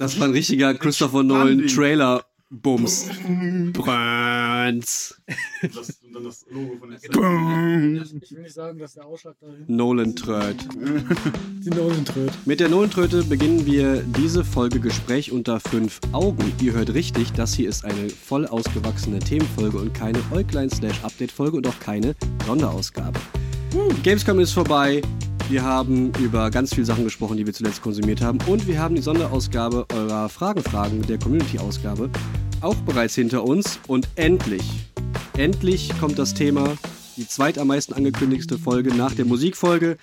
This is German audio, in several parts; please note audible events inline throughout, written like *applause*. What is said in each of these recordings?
Das war ein richtiger Christopher Nolan Trailer. Bums. Brönz. Das, und dann das Logo von der Ich will nicht sagen, dass der Ausschlag dahin. Nolan Tröd. Die Nolan Tröd. Mit der Nolan Tröte beginnen wir diese Folge Gespräch unter fünf Augen. Ihr hört richtig, das hier ist eine voll ausgewachsene Themenfolge und keine Äuglein-Update-Folge und auch keine Sonderausgabe. Gamescom ist vorbei. Wir haben über ganz viele Sachen gesprochen, die wir zuletzt konsumiert haben. Und wir haben die Sonderausgabe eurer Fragenfragen der Community-Ausgabe auch bereits hinter uns. Und endlich, endlich kommt das Thema, die zweit am meisten angekündigte Folge nach der Musikfolge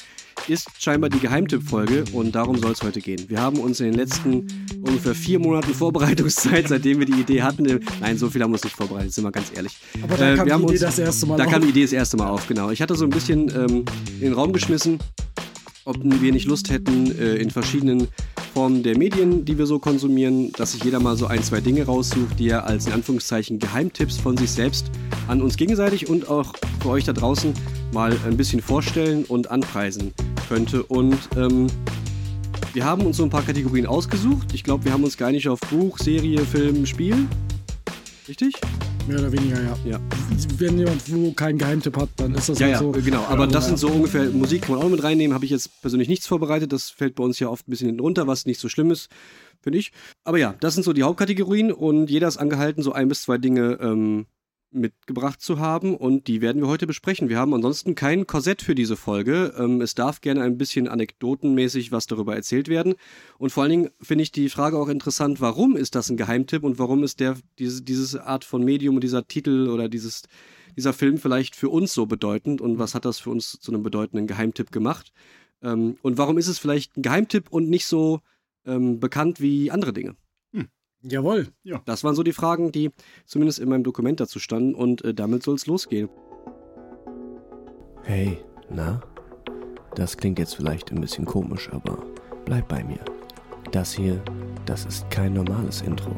ist scheinbar die Geheimtipp-Folge und darum soll es heute gehen. Wir haben uns in den letzten ungefähr vier Monaten Vorbereitungszeit, *laughs* seitdem wir die Idee hatten, nein, so viel haben wir uns nicht vorbereitet, sind wir ganz ehrlich. Aber da äh, kam die Idee uns, das erste Mal Da auf. kam die Idee das erste Mal auf, genau. Ich hatte so ein bisschen ähm, in den Raum geschmissen, ob wir nicht Lust hätten, äh, in verschiedenen Formen der Medien, die wir so konsumieren, dass sich jeder mal so ein, zwei Dinge raussucht, die er als in Anführungszeichen Geheimtipps von sich selbst an uns gegenseitig und auch für euch da draußen mal ein bisschen vorstellen und anpreisen könnte. Und ähm, wir haben uns so ein paar Kategorien ausgesucht. Ich glaube, wir haben uns gar nicht auf Buch, Serie, Film, Spiel. Richtig? Mehr oder weniger, ja. ja. Wenn jemand wo keinen Geheimtipp hat, dann ist das ja, halt ja, so. Genau, aber ja, das sind so ungefähr Musik kann man auch mit reinnehmen. Habe ich jetzt persönlich nichts vorbereitet. Das fällt bei uns ja oft ein bisschen hinten runter, was nicht so schlimm ist, finde ich. Aber ja, das sind so die Hauptkategorien und jeder ist angehalten, so ein bis zwei Dinge ähm, mitgebracht zu haben und die werden wir heute besprechen. Wir haben ansonsten kein Korsett für diese Folge. Ähm, es darf gerne ein bisschen anekdotenmäßig was darüber erzählt werden. Und vor allen Dingen finde ich die Frage auch interessant, warum ist das ein Geheimtipp und warum ist der, diese, diese Art von Medium und dieser Titel oder dieses, dieser Film vielleicht für uns so bedeutend und was hat das für uns zu einem bedeutenden Geheimtipp gemacht? Ähm, und warum ist es vielleicht ein Geheimtipp und nicht so ähm, bekannt wie andere Dinge? Jawohl. Ja. Das waren so die Fragen, die zumindest in meinem Dokument dazu standen und äh, damit soll es losgehen. Hey, na? Das klingt jetzt vielleicht ein bisschen komisch, aber bleib bei mir. Das hier, das ist kein normales Intro,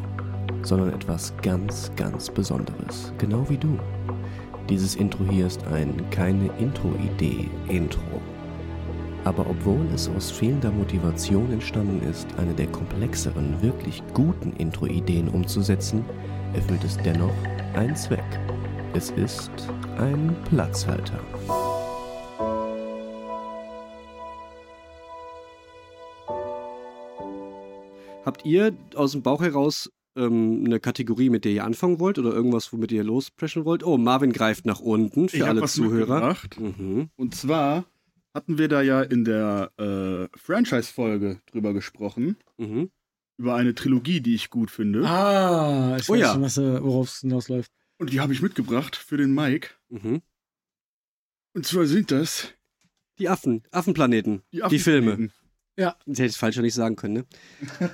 sondern etwas ganz, ganz Besonderes, genau wie du. Dieses Intro hier ist ein keine Intro-Idee-Intro. Aber obwohl es aus fehlender Motivation entstanden ist, eine der komplexeren, wirklich guten Intro-Ideen umzusetzen, erfüllt es dennoch einen Zweck. Es ist ein Platzhalter. Habt ihr aus dem Bauch heraus ähm, eine Kategorie, mit der ihr anfangen wollt oder irgendwas, womit ihr lospreschen wollt? Oh, Marvin greift nach unten für ich alle Zuhörer. Mhm. Und zwar hatten wir da ja in der äh, Franchise-Folge drüber gesprochen. Mhm. Über eine Trilogie, die ich gut finde. Ah, ich oh, weiß ja. schon, äh, worauf es hinausläuft. Und die habe ich mitgebracht für den Mike. Mhm. Und zwar sind das die Affen, Affenplaneten, die, Affenplaneten. die Filme. Ja. Das hätte ich falsch nicht sagen können, ne?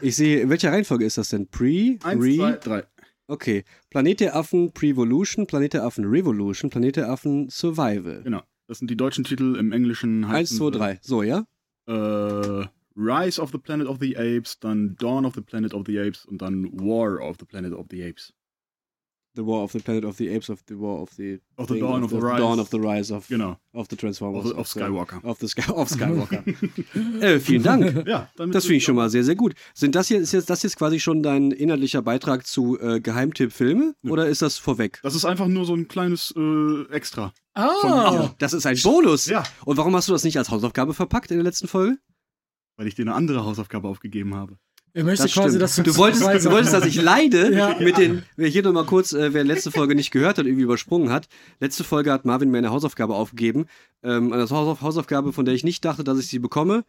Ich sehe, in welcher Reihenfolge ist das denn? Pre, Eins, Re? zwei, drei. Okay. Planet der Affen Prevolution, Planet der Affen Revolution, Planet der Affen Survival. Genau. Das sind die deutschen Titel im Englischen. Eins, zwei, drei. So, ja? Äh, Rise of the Planet of the Apes, dann Dawn of the Planet of the Apes und dann War of the Planet of the Apes. The War of the Planet of the Apes, of the War of the of the Dawn of, the, Rise. Dawn of the Rise of, genau. of the Transformers. Of, of Skywalker. Of, the Sky, of Skywalker. äh, vielen Dank. ja, das finde ich schon mal sehr, sehr gut. Sind das hier, ist jetzt, das jetzt quasi schon dein inhaltlicher Beitrag zu äh, Geheimtipp-Filme ja. oder ist das vorweg? Das ist einfach nur so ein kleines äh, Extra. Ah, das ist ein Bonus. Ja. Und warum hast du das nicht als Hausaufgabe verpackt in der letzten Folge? Weil ich dir eine andere Hausaufgabe aufgegeben habe. Er möchte das quasi, dass du, du wolltest, du wolltest, dass ich leide ja. mit den, wer hier nochmal kurz, äh, wer letzte Folge nicht gehört hat, irgendwie übersprungen hat. Letzte Folge hat Marvin mir eine Hausaufgabe aufgegeben. Ähm, eine Hausaufgabe, von der ich nicht dachte, dass ich sie bekomme.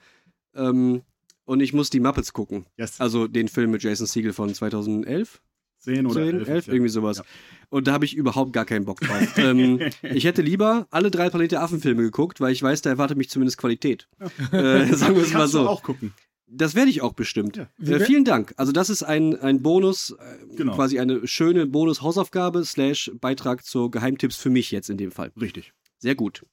Ähm, und ich muss die Muppets gucken. Yes. Also den Film mit Jason Siegel von 2011. 10 oder 10, 11, 11 irgendwie sowas. Ja. Und da habe ich überhaupt gar keinen Bock drauf. *laughs* ähm, ich hätte lieber alle drei Planet der Affen-Filme geguckt, weil ich weiß, da erwartet mich zumindest Qualität. äh, sagen wir es mal so. auch gucken. Das werde ich auch bestimmt. Ja. Äh, vielen Dank. Also das ist ein, ein Bonus, äh, genau. quasi eine schöne Bonus-Hausaufgabe slash Beitrag zu Geheimtipps für mich jetzt in dem Fall. Richtig. Sehr gut.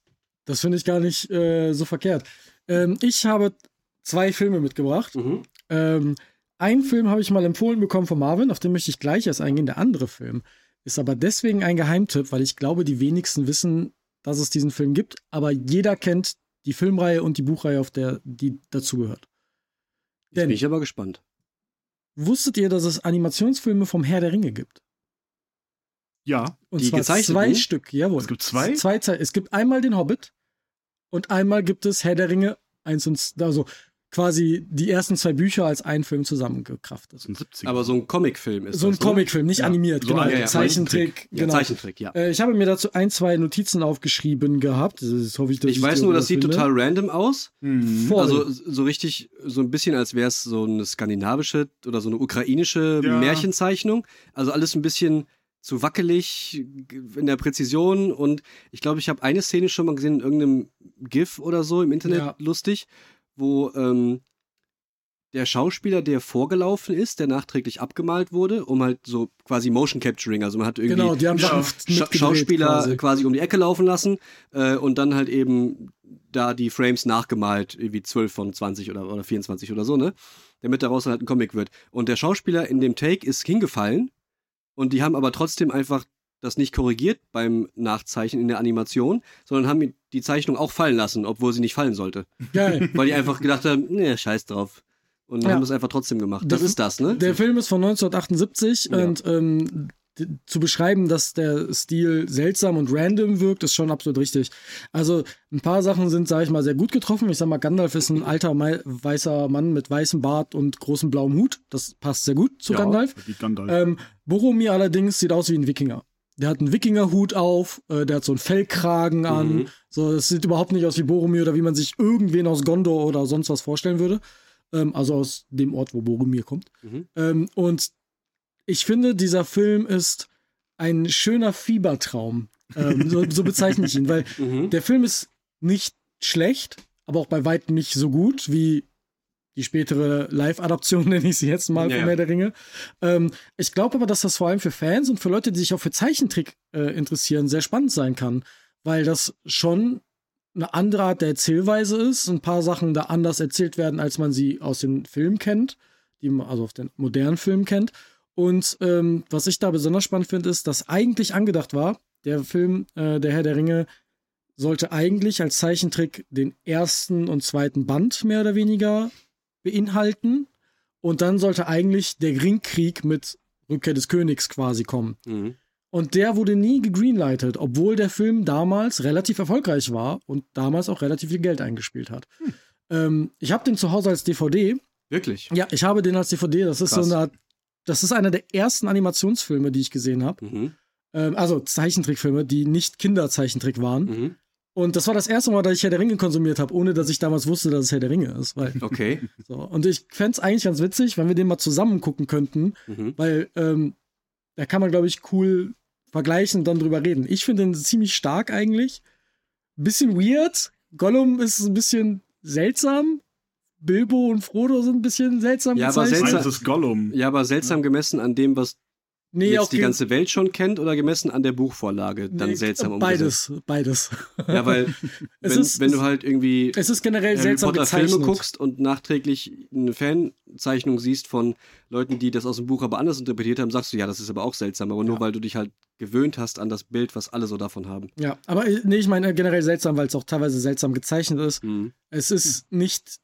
Das finde ich gar nicht äh, so verkehrt. Ähm, ich habe zwei Filme mitgebracht. Mhm. Ähm, einen Film habe ich mal empfohlen bekommen von Marvin, auf den möchte ich gleich erst eingehen. Der andere Film ist aber deswegen ein Geheimtipp, weil ich glaube, die wenigsten wissen, dass es diesen Film gibt. Aber jeder kennt die Filmreihe und die Buchreihe, auf der die dazugehört. Jetzt bin ich aber gespannt. wusstet ihr, dass es Animationsfilme vom Herr der Ringe gibt? Ja. Und die zwar zwei Stück, jawohl. Es gibt zwei? zwei? Es gibt einmal den Hobbit und einmal gibt es Herr der Ringe eins und also quasi die ersten zwei Bücher als ein Film zusammengekraftet. Aber so ein Comicfilm ist So ein ne? Comicfilm, nicht ja. animiert, so genau. Ja, ja. Zeichentrick, genau. Zeichentrick, ja. Äh, ich habe mir dazu ein, zwei Notizen aufgeschrieben gehabt. Das hoffe ich, dass ich, ich weiß nur, das sieht finde. total random aus. Mhm. Also so richtig, so ein bisschen, als wäre es so eine skandinavische oder so eine ukrainische Märchenzeichnung. Also alles ein bisschen zu wackelig in der Präzision und ich glaube, ich habe eine Szene schon mal gesehen in irgendeinem GIF oder so im Internet lustig wo ähm, der Schauspieler, der vorgelaufen ist, der nachträglich abgemalt wurde, um halt so quasi Motion Capturing, also man hat irgendwie genau, die haben Scha Scha Schauspieler quasi. quasi. um die Ecke laufen lassen äh, und dann halt eben da die Frames nachgemalt, irgendwie 12 von 20 oder, oder 24 oder so, ne? Damit daraus halt ein Comic wird. Und der Schauspieler in dem Take ist hingefallen und die haben aber trotzdem einfach das nicht korrigiert beim Nachzeichnen in der Animation, sondern haben die Zeichnung auch fallen lassen, obwohl sie nicht fallen sollte. Geil. *laughs* Weil die einfach gedacht haben, ne, scheiß drauf. Und ja. haben das einfach trotzdem gemacht. Das der, ist das, ne? Der Film ist von 1978 ja. und ähm, zu beschreiben, dass der Stil seltsam und random wirkt, ist schon absolut richtig. Also ein paar Sachen sind, sage ich mal, sehr gut getroffen. Ich sag mal, Gandalf ist ein alter weißer Mann mit weißem Bart und großem blauem Hut. Das passt sehr gut zu ja, Gandalf. Gandalf. Ähm, Boromir allerdings sieht aus wie ein Wikinger. Der hat einen Wikingerhut auf, äh, der hat so einen Fellkragen an. Mhm. So, das sieht überhaupt nicht aus wie Boromir oder wie man sich irgendwen aus Gondor oder sonst was vorstellen würde. Ähm, also aus dem Ort, wo Boromir kommt. Mhm. Ähm, und ich finde, dieser Film ist ein schöner Fiebertraum. Ähm, so, so, bezeichne ich ihn, weil *laughs* mhm. der Film ist nicht schlecht, aber auch bei weitem nicht so gut wie die spätere Live-Adaption, *laughs* nenne ich sie jetzt mal, ja, von Herr der Ringe. Ähm, ich glaube aber, dass das vor allem für Fans und für Leute, die sich auch für Zeichentrick äh, interessieren, sehr spannend sein kann, weil das schon eine andere Art der Erzählweise ist, ein paar Sachen da anders erzählt werden, als man sie aus den Filmen kennt, die man also auf den modernen Filmen kennt. Und ähm, was ich da besonders spannend finde, ist, dass eigentlich angedacht war, der Film äh, Der Herr der Ringe sollte eigentlich als Zeichentrick den ersten und zweiten Band mehr oder weniger beinhalten. Und dann sollte eigentlich der Ringkrieg mit Rückkehr des Königs quasi kommen. Mhm. Und der wurde nie gegreenlightet, obwohl der Film damals relativ erfolgreich war und damals auch relativ viel Geld eingespielt hat. Hm. Ähm, ich habe den zu Hause als DVD. Wirklich? Ja, ich habe den als DVD. Das ist Krass. so eine das ist einer der ersten Animationsfilme, die ich gesehen habe. Mhm. Ähm, also Zeichentrickfilme, die nicht Kinderzeichentrick waren. Mhm. Und das war das erste Mal, dass ich Herr der Ringe konsumiert habe, ohne dass ich damals wusste, dass es Herr der Ringe ist. Weil, *laughs* okay. So. Und ich fände es eigentlich ganz witzig, wenn wir den mal zusammen gucken könnten, mhm. weil ähm, da kann man, glaube ich, cool vergleichen und dann drüber reden. Ich finde den ziemlich stark eigentlich. Bisschen weird. Gollum ist ein bisschen seltsam. Bilbo und Frodo sind ein bisschen seltsam. Ja, aber seltsam, ist Gollum. Ja, aber seltsam gemessen an dem, was nee, jetzt die ganze Welt schon kennt oder gemessen an der Buchvorlage dann nee, seltsam umgesetzt? Beides, beides. Ja, weil *laughs* wenn, ist, wenn du halt irgendwie es ist generell Harry seltsam Potter gezeichnet. Filme guckst und nachträglich eine Fanzeichnung siehst von Leuten, die das aus dem Buch aber anders interpretiert haben, sagst du, ja, das ist aber auch seltsam, aber nur ja. weil du dich halt gewöhnt hast an das Bild, was alle so davon haben. Ja, aber äh, nee, ich meine generell seltsam, weil es auch teilweise seltsam gezeichnet ist. Mhm. Es ist nicht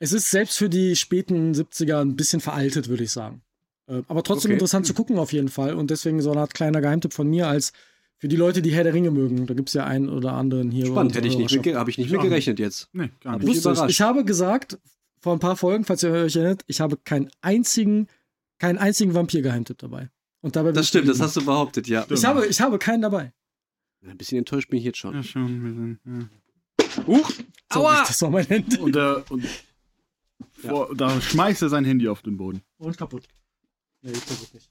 es ist selbst für die späten 70er ein bisschen veraltet, würde ich sagen. Äh, aber trotzdem okay. interessant zu gucken auf jeden Fall. Und deswegen so eine Art kleiner Geheimtipp von mir als für die Leute, die Herr der Ringe mögen. Da gibt es ja einen oder anderen hier. Spannend, hätte ich nicht mit, habe ich nicht mit gerechnet jetzt. Nee, gar nicht. Ich, ich habe gesagt, vor ein paar Folgen, falls ihr euch erinnert, ich habe keinen einzigen, keinen einzigen Vampir-Geheimtipp dabei. Und dabei das stimmt, das hast du behauptet, ja. Ich habe, ich habe keinen dabei. Ein bisschen enttäuscht bin ich jetzt schon. Ja, schon. Ja. Huch! Aua! Das war mein Handy. Und, äh, und vor, ja. da schmeißt er sein Handy auf den Boden. Und kaputt. Nee, kaputt nicht.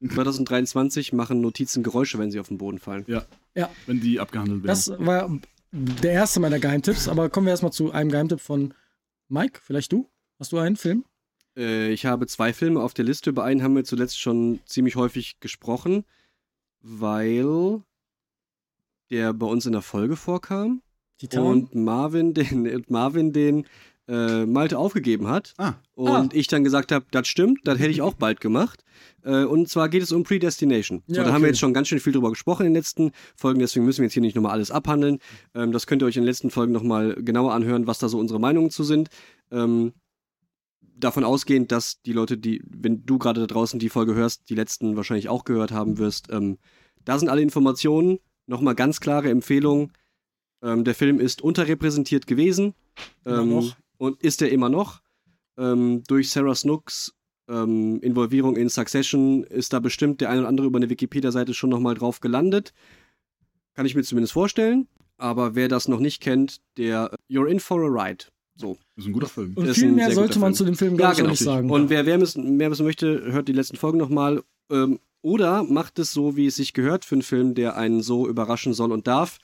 2023 machen Notizen Geräusche, wenn sie auf den Boden fallen. Ja. ja. Wenn die abgehandelt werden. Das war der erste meiner Geheimtipps, aber kommen wir erstmal zu einem Geheimtipp von Mike. Vielleicht du? Hast du einen Film? Äh, ich habe zwei Filme auf der Liste. Über einen haben wir zuletzt schon ziemlich häufig gesprochen, weil der bei uns in der Folge vorkam. Titan? Und Marvin den, *laughs* Marvin den äh, Malte aufgegeben hat. Ah. Und ah. ich dann gesagt habe, das stimmt, das hätte ich *laughs* auch bald gemacht. Äh, und zwar geht es um Predestination. Ja, so, da okay. haben wir jetzt schon ganz schön viel drüber gesprochen in den letzten Folgen, deswegen müssen wir jetzt hier nicht nochmal alles abhandeln. Ähm, das könnt ihr euch in den letzten Folgen nochmal genauer anhören, was da so unsere Meinungen zu sind. Ähm, davon ausgehend, dass die Leute, die, wenn du gerade da draußen die Folge hörst, die letzten wahrscheinlich auch gehört haben wirst, ähm, da sind alle Informationen. Nochmal ganz klare Empfehlung. Ähm, der Film ist unterrepräsentiert gewesen. Ähm, und ist er immer noch. Ähm, durch Sarah Snooks ähm, Involvierung in Succession ist da bestimmt der ein oder andere über eine Wikipedia-Seite schon nochmal drauf gelandet. Kann ich mir zumindest vorstellen. Aber wer das noch nicht kennt, der You're in for a ride. So. Das ist ein guter Film. Und viel mehr sollte man Film. zu dem Film gar ja, genau. nicht sagen. Und wer mehr wissen, mehr wissen möchte, hört die letzten Folgen nochmal. Ähm, oder macht es so, wie es sich gehört für einen Film, der einen so überraschen soll und darf.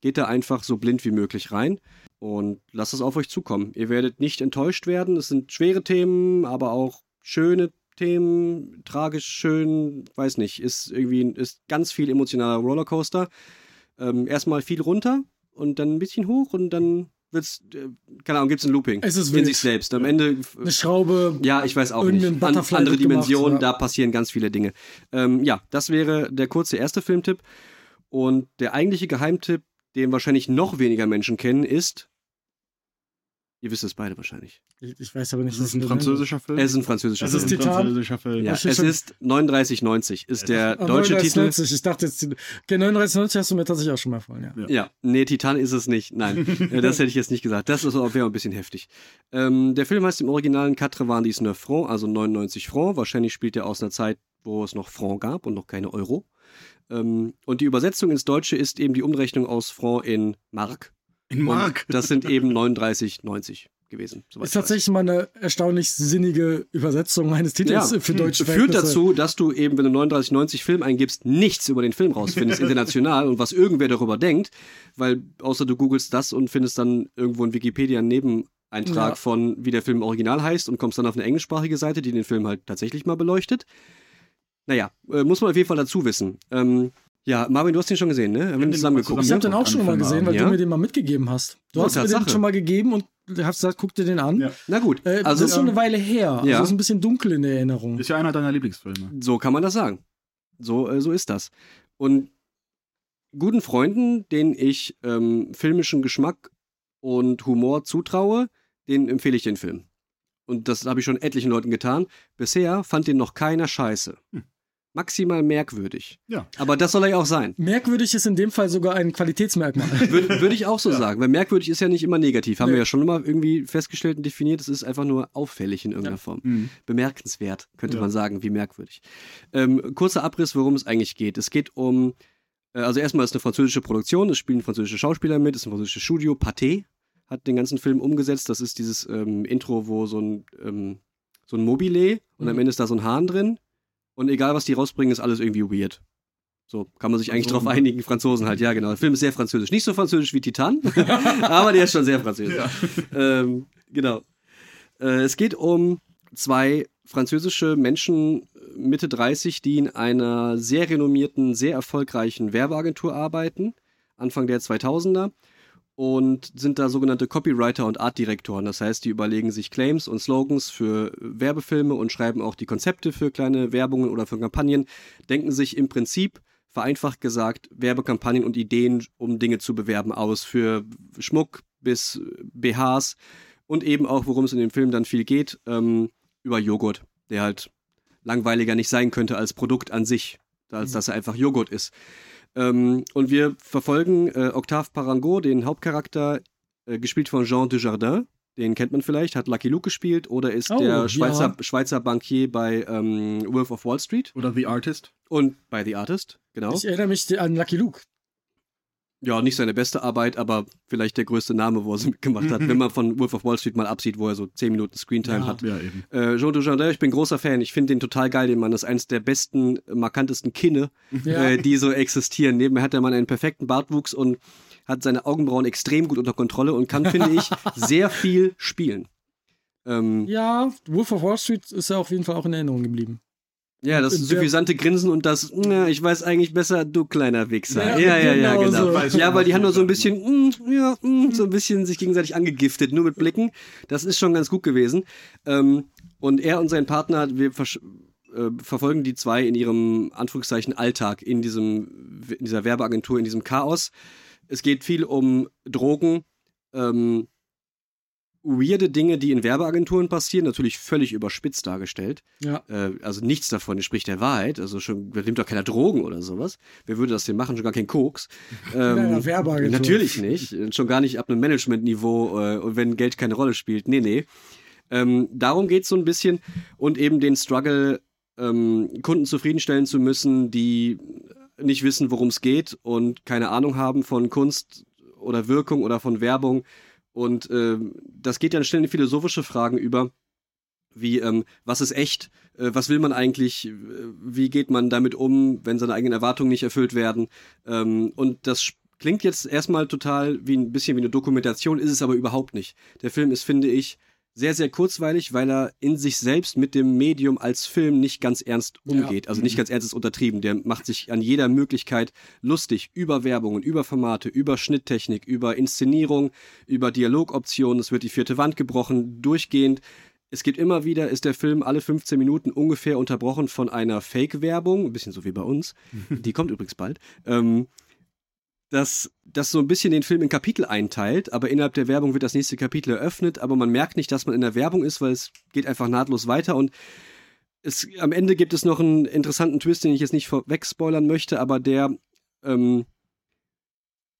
Geht da einfach so blind wie möglich rein und lasst es auf euch zukommen. Ihr werdet nicht enttäuscht werden. Es sind schwere Themen, aber auch schöne Themen, tragisch, schön, weiß nicht, ist irgendwie ist ganz viel emotionaler Rollercoaster. Ähm, erstmal viel runter und dann ein bisschen hoch und dann wird's, äh, keine Ahnung, gibt's ein Looping es ist in wild. sich selbst. Am Ende eine Schraube. Ja, ich weiß auch nicht. An, andere Dimensionen, ja. da passieren ganz viele Dinge. Ähm, ja, das wäre der kurze erste Filmtipp. Und der eigentliche Geheimtipp, den wahrscheinlich noch weniger Menschen kennen, ist Ihr wisst es beide wahrscheinlich. Ich, ich weiß aber nicht, was es ist ein französischer Film. Es ist ein französischer es Film. Es ist Titan. französischer Film. Ja, es ist 3990 ist der ah, deutsche 39, Titel. Ich dachte jetzt, okay, 3990 hast du mir tatsächlich auch schon mal vorhin, ja. Ja, ja. nee, Titan ist es nicht. Nein, *laughs* das hätte ich jetzt nicht gesagt. Das wäre ein bisschen heftig. Ähm, der Film heißt im originalen Quatre Vandis 9 Francs, also 99 Francs. Wahrscheinlich spielt er aus einer Zeit, wo es noch Franc gab und noch keine Euro. Ähm, und die Übersetzung ins Deutsche ist eben die Umrechnung aus Franc in Mark. In Mark. Und das sind eben 39,90 gewesen. Ist tatsächlich mal eine erstaunlich sinnige Übersetzung eines Titels ja. für deutsche Führt dazu, dass du eben, wenn du 39,90 Film eingibst, nichts über den Film rausfindest, *laughs* international und was irgendwer darüber denkt, weil außer du googelst das und findest dann irgendwo in Wikipedia einen Nebeneintrag ja. von, wie der Film original heißt und kommst dann auf eine englischsprachige Seite, die den Film halt tatsächlich mal beleuchtet. Naja, äh, muss man auf jeden Fall dazu wissen. Ähm, ja, Marvin, du hast den schon gesehen, ne? Haben wir zusammen geguckt. Ich habe den auch schon mal gesehen, weil ja? du mir den mal mitgegeben hast. Du hast mir den schon mal gegeben und hast gesagt, guck dir den an. Ja. Na gut. Äh, also, das ist schon eine Weile her. Ja. Also ist ein bisschen dunkel in der Erinnerung. Ist ja einer deiner Lieblingsfilme. So kann man das sagen. So, äh, so ist das. Und guten Freunden, denen ich ähm, filmischen Geschmack und Humor zutraue, denen empfehle ich den Film. Und das habe ich schon etlichen Leuten getan. Bisher fand den noch keiner scheiße. Hm maximal merkwürdig. Ja. Aber das soll er ja auch sein. Merkwürdig ist in dem Fall sogar ein Qualitätsmerkmal. *laughs* Würde würd ich auch so ja. sagen, weil merkwürdig ist ja nicht immer negativ. Haben nee. wir ja schon immer irgendwie festgestellt und definiert. Es ist einfach nur auffällig in irgendeiner ja. Form. Mhm. Bemerkenswert, könnte ja. man sagen, wie merkwürdig. Ähm, kurzer Abriss, worum es eigentlich geht. Es geht um, äh, also erstmal ist eine französische Produktion, es spielen französische Schauspieler mit, es ist ein französisches Studio, Pathé hat den ganzen Film umgesetzt. Das ist dieses ähm, Intro, wo so ein, ähm, so ein Mobile und mhm. am Ende ist da so ein Hahn drin und egal, was die rausbringen, ist alles irgendwie weird. So kann man sich eigentlich drauf einigen, Franzosen halt, ja genau. Der Film ist sehr französisch. Nicht so französisch wie Titan, *laughs* aber der ist schon sehr französisch. Ja. Ähm, genau. Äh, es geht um zwei französische Menschen Mitte 30, die in einer sehr renommierten, sehr erfolgreichen Werbeagentur arbeiten, Anfang der 2000er und sind da sogenannte Copywriter und Artdirektoren. Das heißt, die überlegen sich Claims und Slogans für Werbefilme und schreiben auch die Konzepte für kleine Werbungen oder für Kampagnen, denken sich im Prinzip, vereinfacht gesagt, Werbekampagnen und Ideen, um Dinge zu bewerben aus, für Schmuck bis BHs und eben auch, worum es in dem Film dann viel geht, ähm, über Joghurt, der halt langweiliger nicht sein könnte als Produkt an sich, als mhm. dass er einfach Joghurt ist. Ähm, und wir verfolgen äh, Octave Parango, den Hauptcharakter, äh, gespielt von Jean Dujardin. Den kennt man vielleicht, hat Lucky Luke gespielt oder ist oh, der Schweizer, ja. Schweizer Bankier bei ähm, Wolf of Wall Street. Oder The Artist. Und bei The Artist, genau. Ich erinnere mich an Lucky Luke ja, nicht seine beste Arbeit, aber vielleicht der größte Name, wo er sie mitgemacht hat, wenn man von Wolf of Wall Street mal absieht, wo er so 10 Minuten Screentime ja, hat. Ja, eben. Äh, Jean Dujardin, ich bin großer Fan, ich finde den total geil, den Mann. Das ist eines der besten, markantesten Kinne, ja. äh, die so existieren. Nebenher hat der Mann einen perfekten Bartwuchs und hat seine Augenbrauen extrem gut unter Kontrolle und kann, finde ich, *laughs* sehr viel spielen. Ähm, ja, Wolf of Wall Street ist ja auf jeden Fall auch in Erinnerung geblieben. Ja, das suffisante Grinsen und das, na, ich weiß eigentlich besser, du kleiner Wichser. Ja, ja, ja, ja genau. genau. Ja, weil die haben nur so ein bisschen, mm, ja, mm, so ein bisschen sich gegenseitig angegiftet, nur mit Blicken. Das ist schon ganz gut gewesen. Ähm, und er und sein Partner, wir äh, verfolgen die zwei in ihrem Anführungszeichen Alltag in diesem, in dieser Werbeagentur, in diesem Chaos. Es geht viel um Drogen, ähm, weirde Dinge, die in Werbeagenturen passieren, natürlich völlig überspitzt dargestellt. Ja. Äh, also nichts davon entspricht der Wahrheit. Also schon, da nimmt doch keiner Drogen oder sowas. Wer würde das denn machen? Schon gar kein Koks. *laughs* Ähm, in Werbeagentur. Natürlich nicht. Schon gar nicht ab einem Managementniveau äh, und wenn Geld keine Rolle spielt. Nee, nee. Ähm, darum geht es so ein bisschen und eben den Struggle, ähm, Kunden zufriedenstellen zu müssen, die nicht wissen, worum es geht und keine Ahnung haben von Kunst oder Wirkung oder von Werbung und äh, das geht ja schnell in philosophische Fragen über, wie, ähm, was ist echt, äh, was will man eigentlich, wie geht man damit um, wenn seine eigenen Erwartungen nicht erfüllt werden. Ähm, und das klingt jetzt erstmal total wie ein bisschen wie eine Dokumentation, ist es aber überhaupt nicht. Der Film ist, finde ich, sehr, sehr kurzweilig, weil er in sich selbst mit dem Medium als Film nicht ganz ernst umgeht. Ja. Also nicht ganz ernst ist untertrieben. Der macht sich an jeder Möglichkeit lustig über Werbungen, über Formate, über Schnitttechnik, über Inszenierung, über Dialogoptionen. Es wird die vierte Wand gebrochen, durchgehend. Es gibt immer wieder, ist der Film alle 15 Minuten ungefähr unterbrochen von einer Fake-Werbung, ein bisschen so wie bei uns. *laughs* Die kommt übrigens bald. Ähm, dass das so ein bisschen den Film in Kapitel einteilt, aber innerhalb der Werbung wird das nächste Kapitel eröffnet, aber man merkt nicht, dass man in der Werbung ist, weil es geht einfach nahtlos weiter und es, am Ende gibt es noch einen interessanten Twist, den ich jetzt nicht vorweg spoilern möchte, aber der, ähm,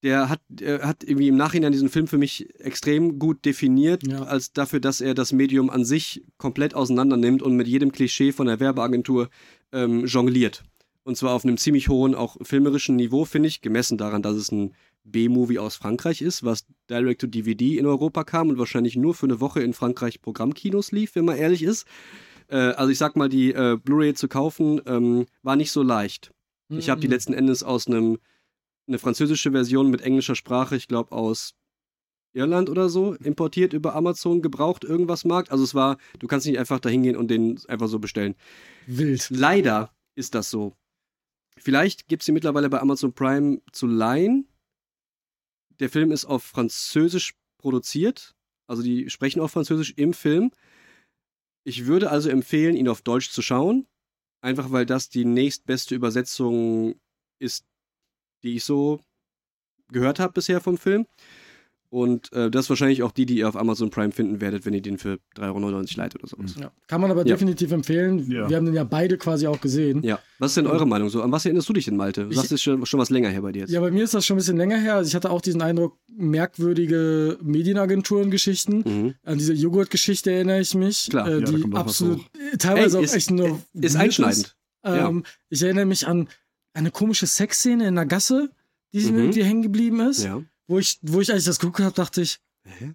der hat, der hat irgendwie im Nachhinein diesen Film für mich extrem gut definiert, ja. als dafür, dass er das Medium an sich komplett auseinander nimmt und mit jedem Klischee von der Werbeagentur ähm, jongliert. Und zwar auf einem ziemlich hohen, auch filmerischen Niveau, finde ich, gemessen daran, dass es ein B-Movie aus Frankreich ist, was direct to DVD in Europa kam und wahrscheinlich nur für eine Woche in Frankreich Programmkinos lief, wenn man ehrlich ist. Äh, also ich sag mal, die äh, Blu-ray zu kaufen ähm, war nicht so leicht. Mhm. Ich habe die letzten Endes aus einem eine französische Version mit englischer Sprache, ich glaube aus Irland oder so, importiert über Amazon, gebraucht, irgendwas Markt. Also es war, du kannst nicht einfach da hingehen und den einfach so bestellen. Wild. Leider ist das so. Vielleicht gibt es sie mittlerweile bei Amazon Prime zu leihen. Der Film ist auf Französisch produziert. Also die sprechen auch Französisch im Film. Ich würde also empfehlen, ihn auf Deutsch zu schauen. Einfach weil das die nächstbeste Übersetzung ist, die ich so gehört habe bisher vom Film. Und äh, das ist wahrscheinlich auch die, die ihr auf Amazon Prime finden werdet, wenn ihr den für 3,99 Euro leiht oder sowas. Ja. Kann man aber ja. definitiv empfehlen. Ja. Wir haben den ja beide quasi auch gesehen. Ja. Was ist denn eure Meinung so? An was erinnerst du dich denn, Malte? Du sagst, es schon, schon was länger her bei dir jetzt. Ja, bei mir ist das schon ein bisschen länger her. Also ich hatte auch diesen Eindruck, merkwürdige Medienagenturen-Geschichten. Mhm. An diese Joghurt-Geschichte erinnere ich mich. Klar, äh, die absolut, teilweise Ey, ist, auch echt nur. Ist einschneidend. Ähm, ich erinnere mich an eine komische Sexszene in der Gasse, die mhm. mir irgendwie hängen geblieben ist. Ja. Wo ich, wo ich, als ich das geguckt habe, dachte ich, Hä?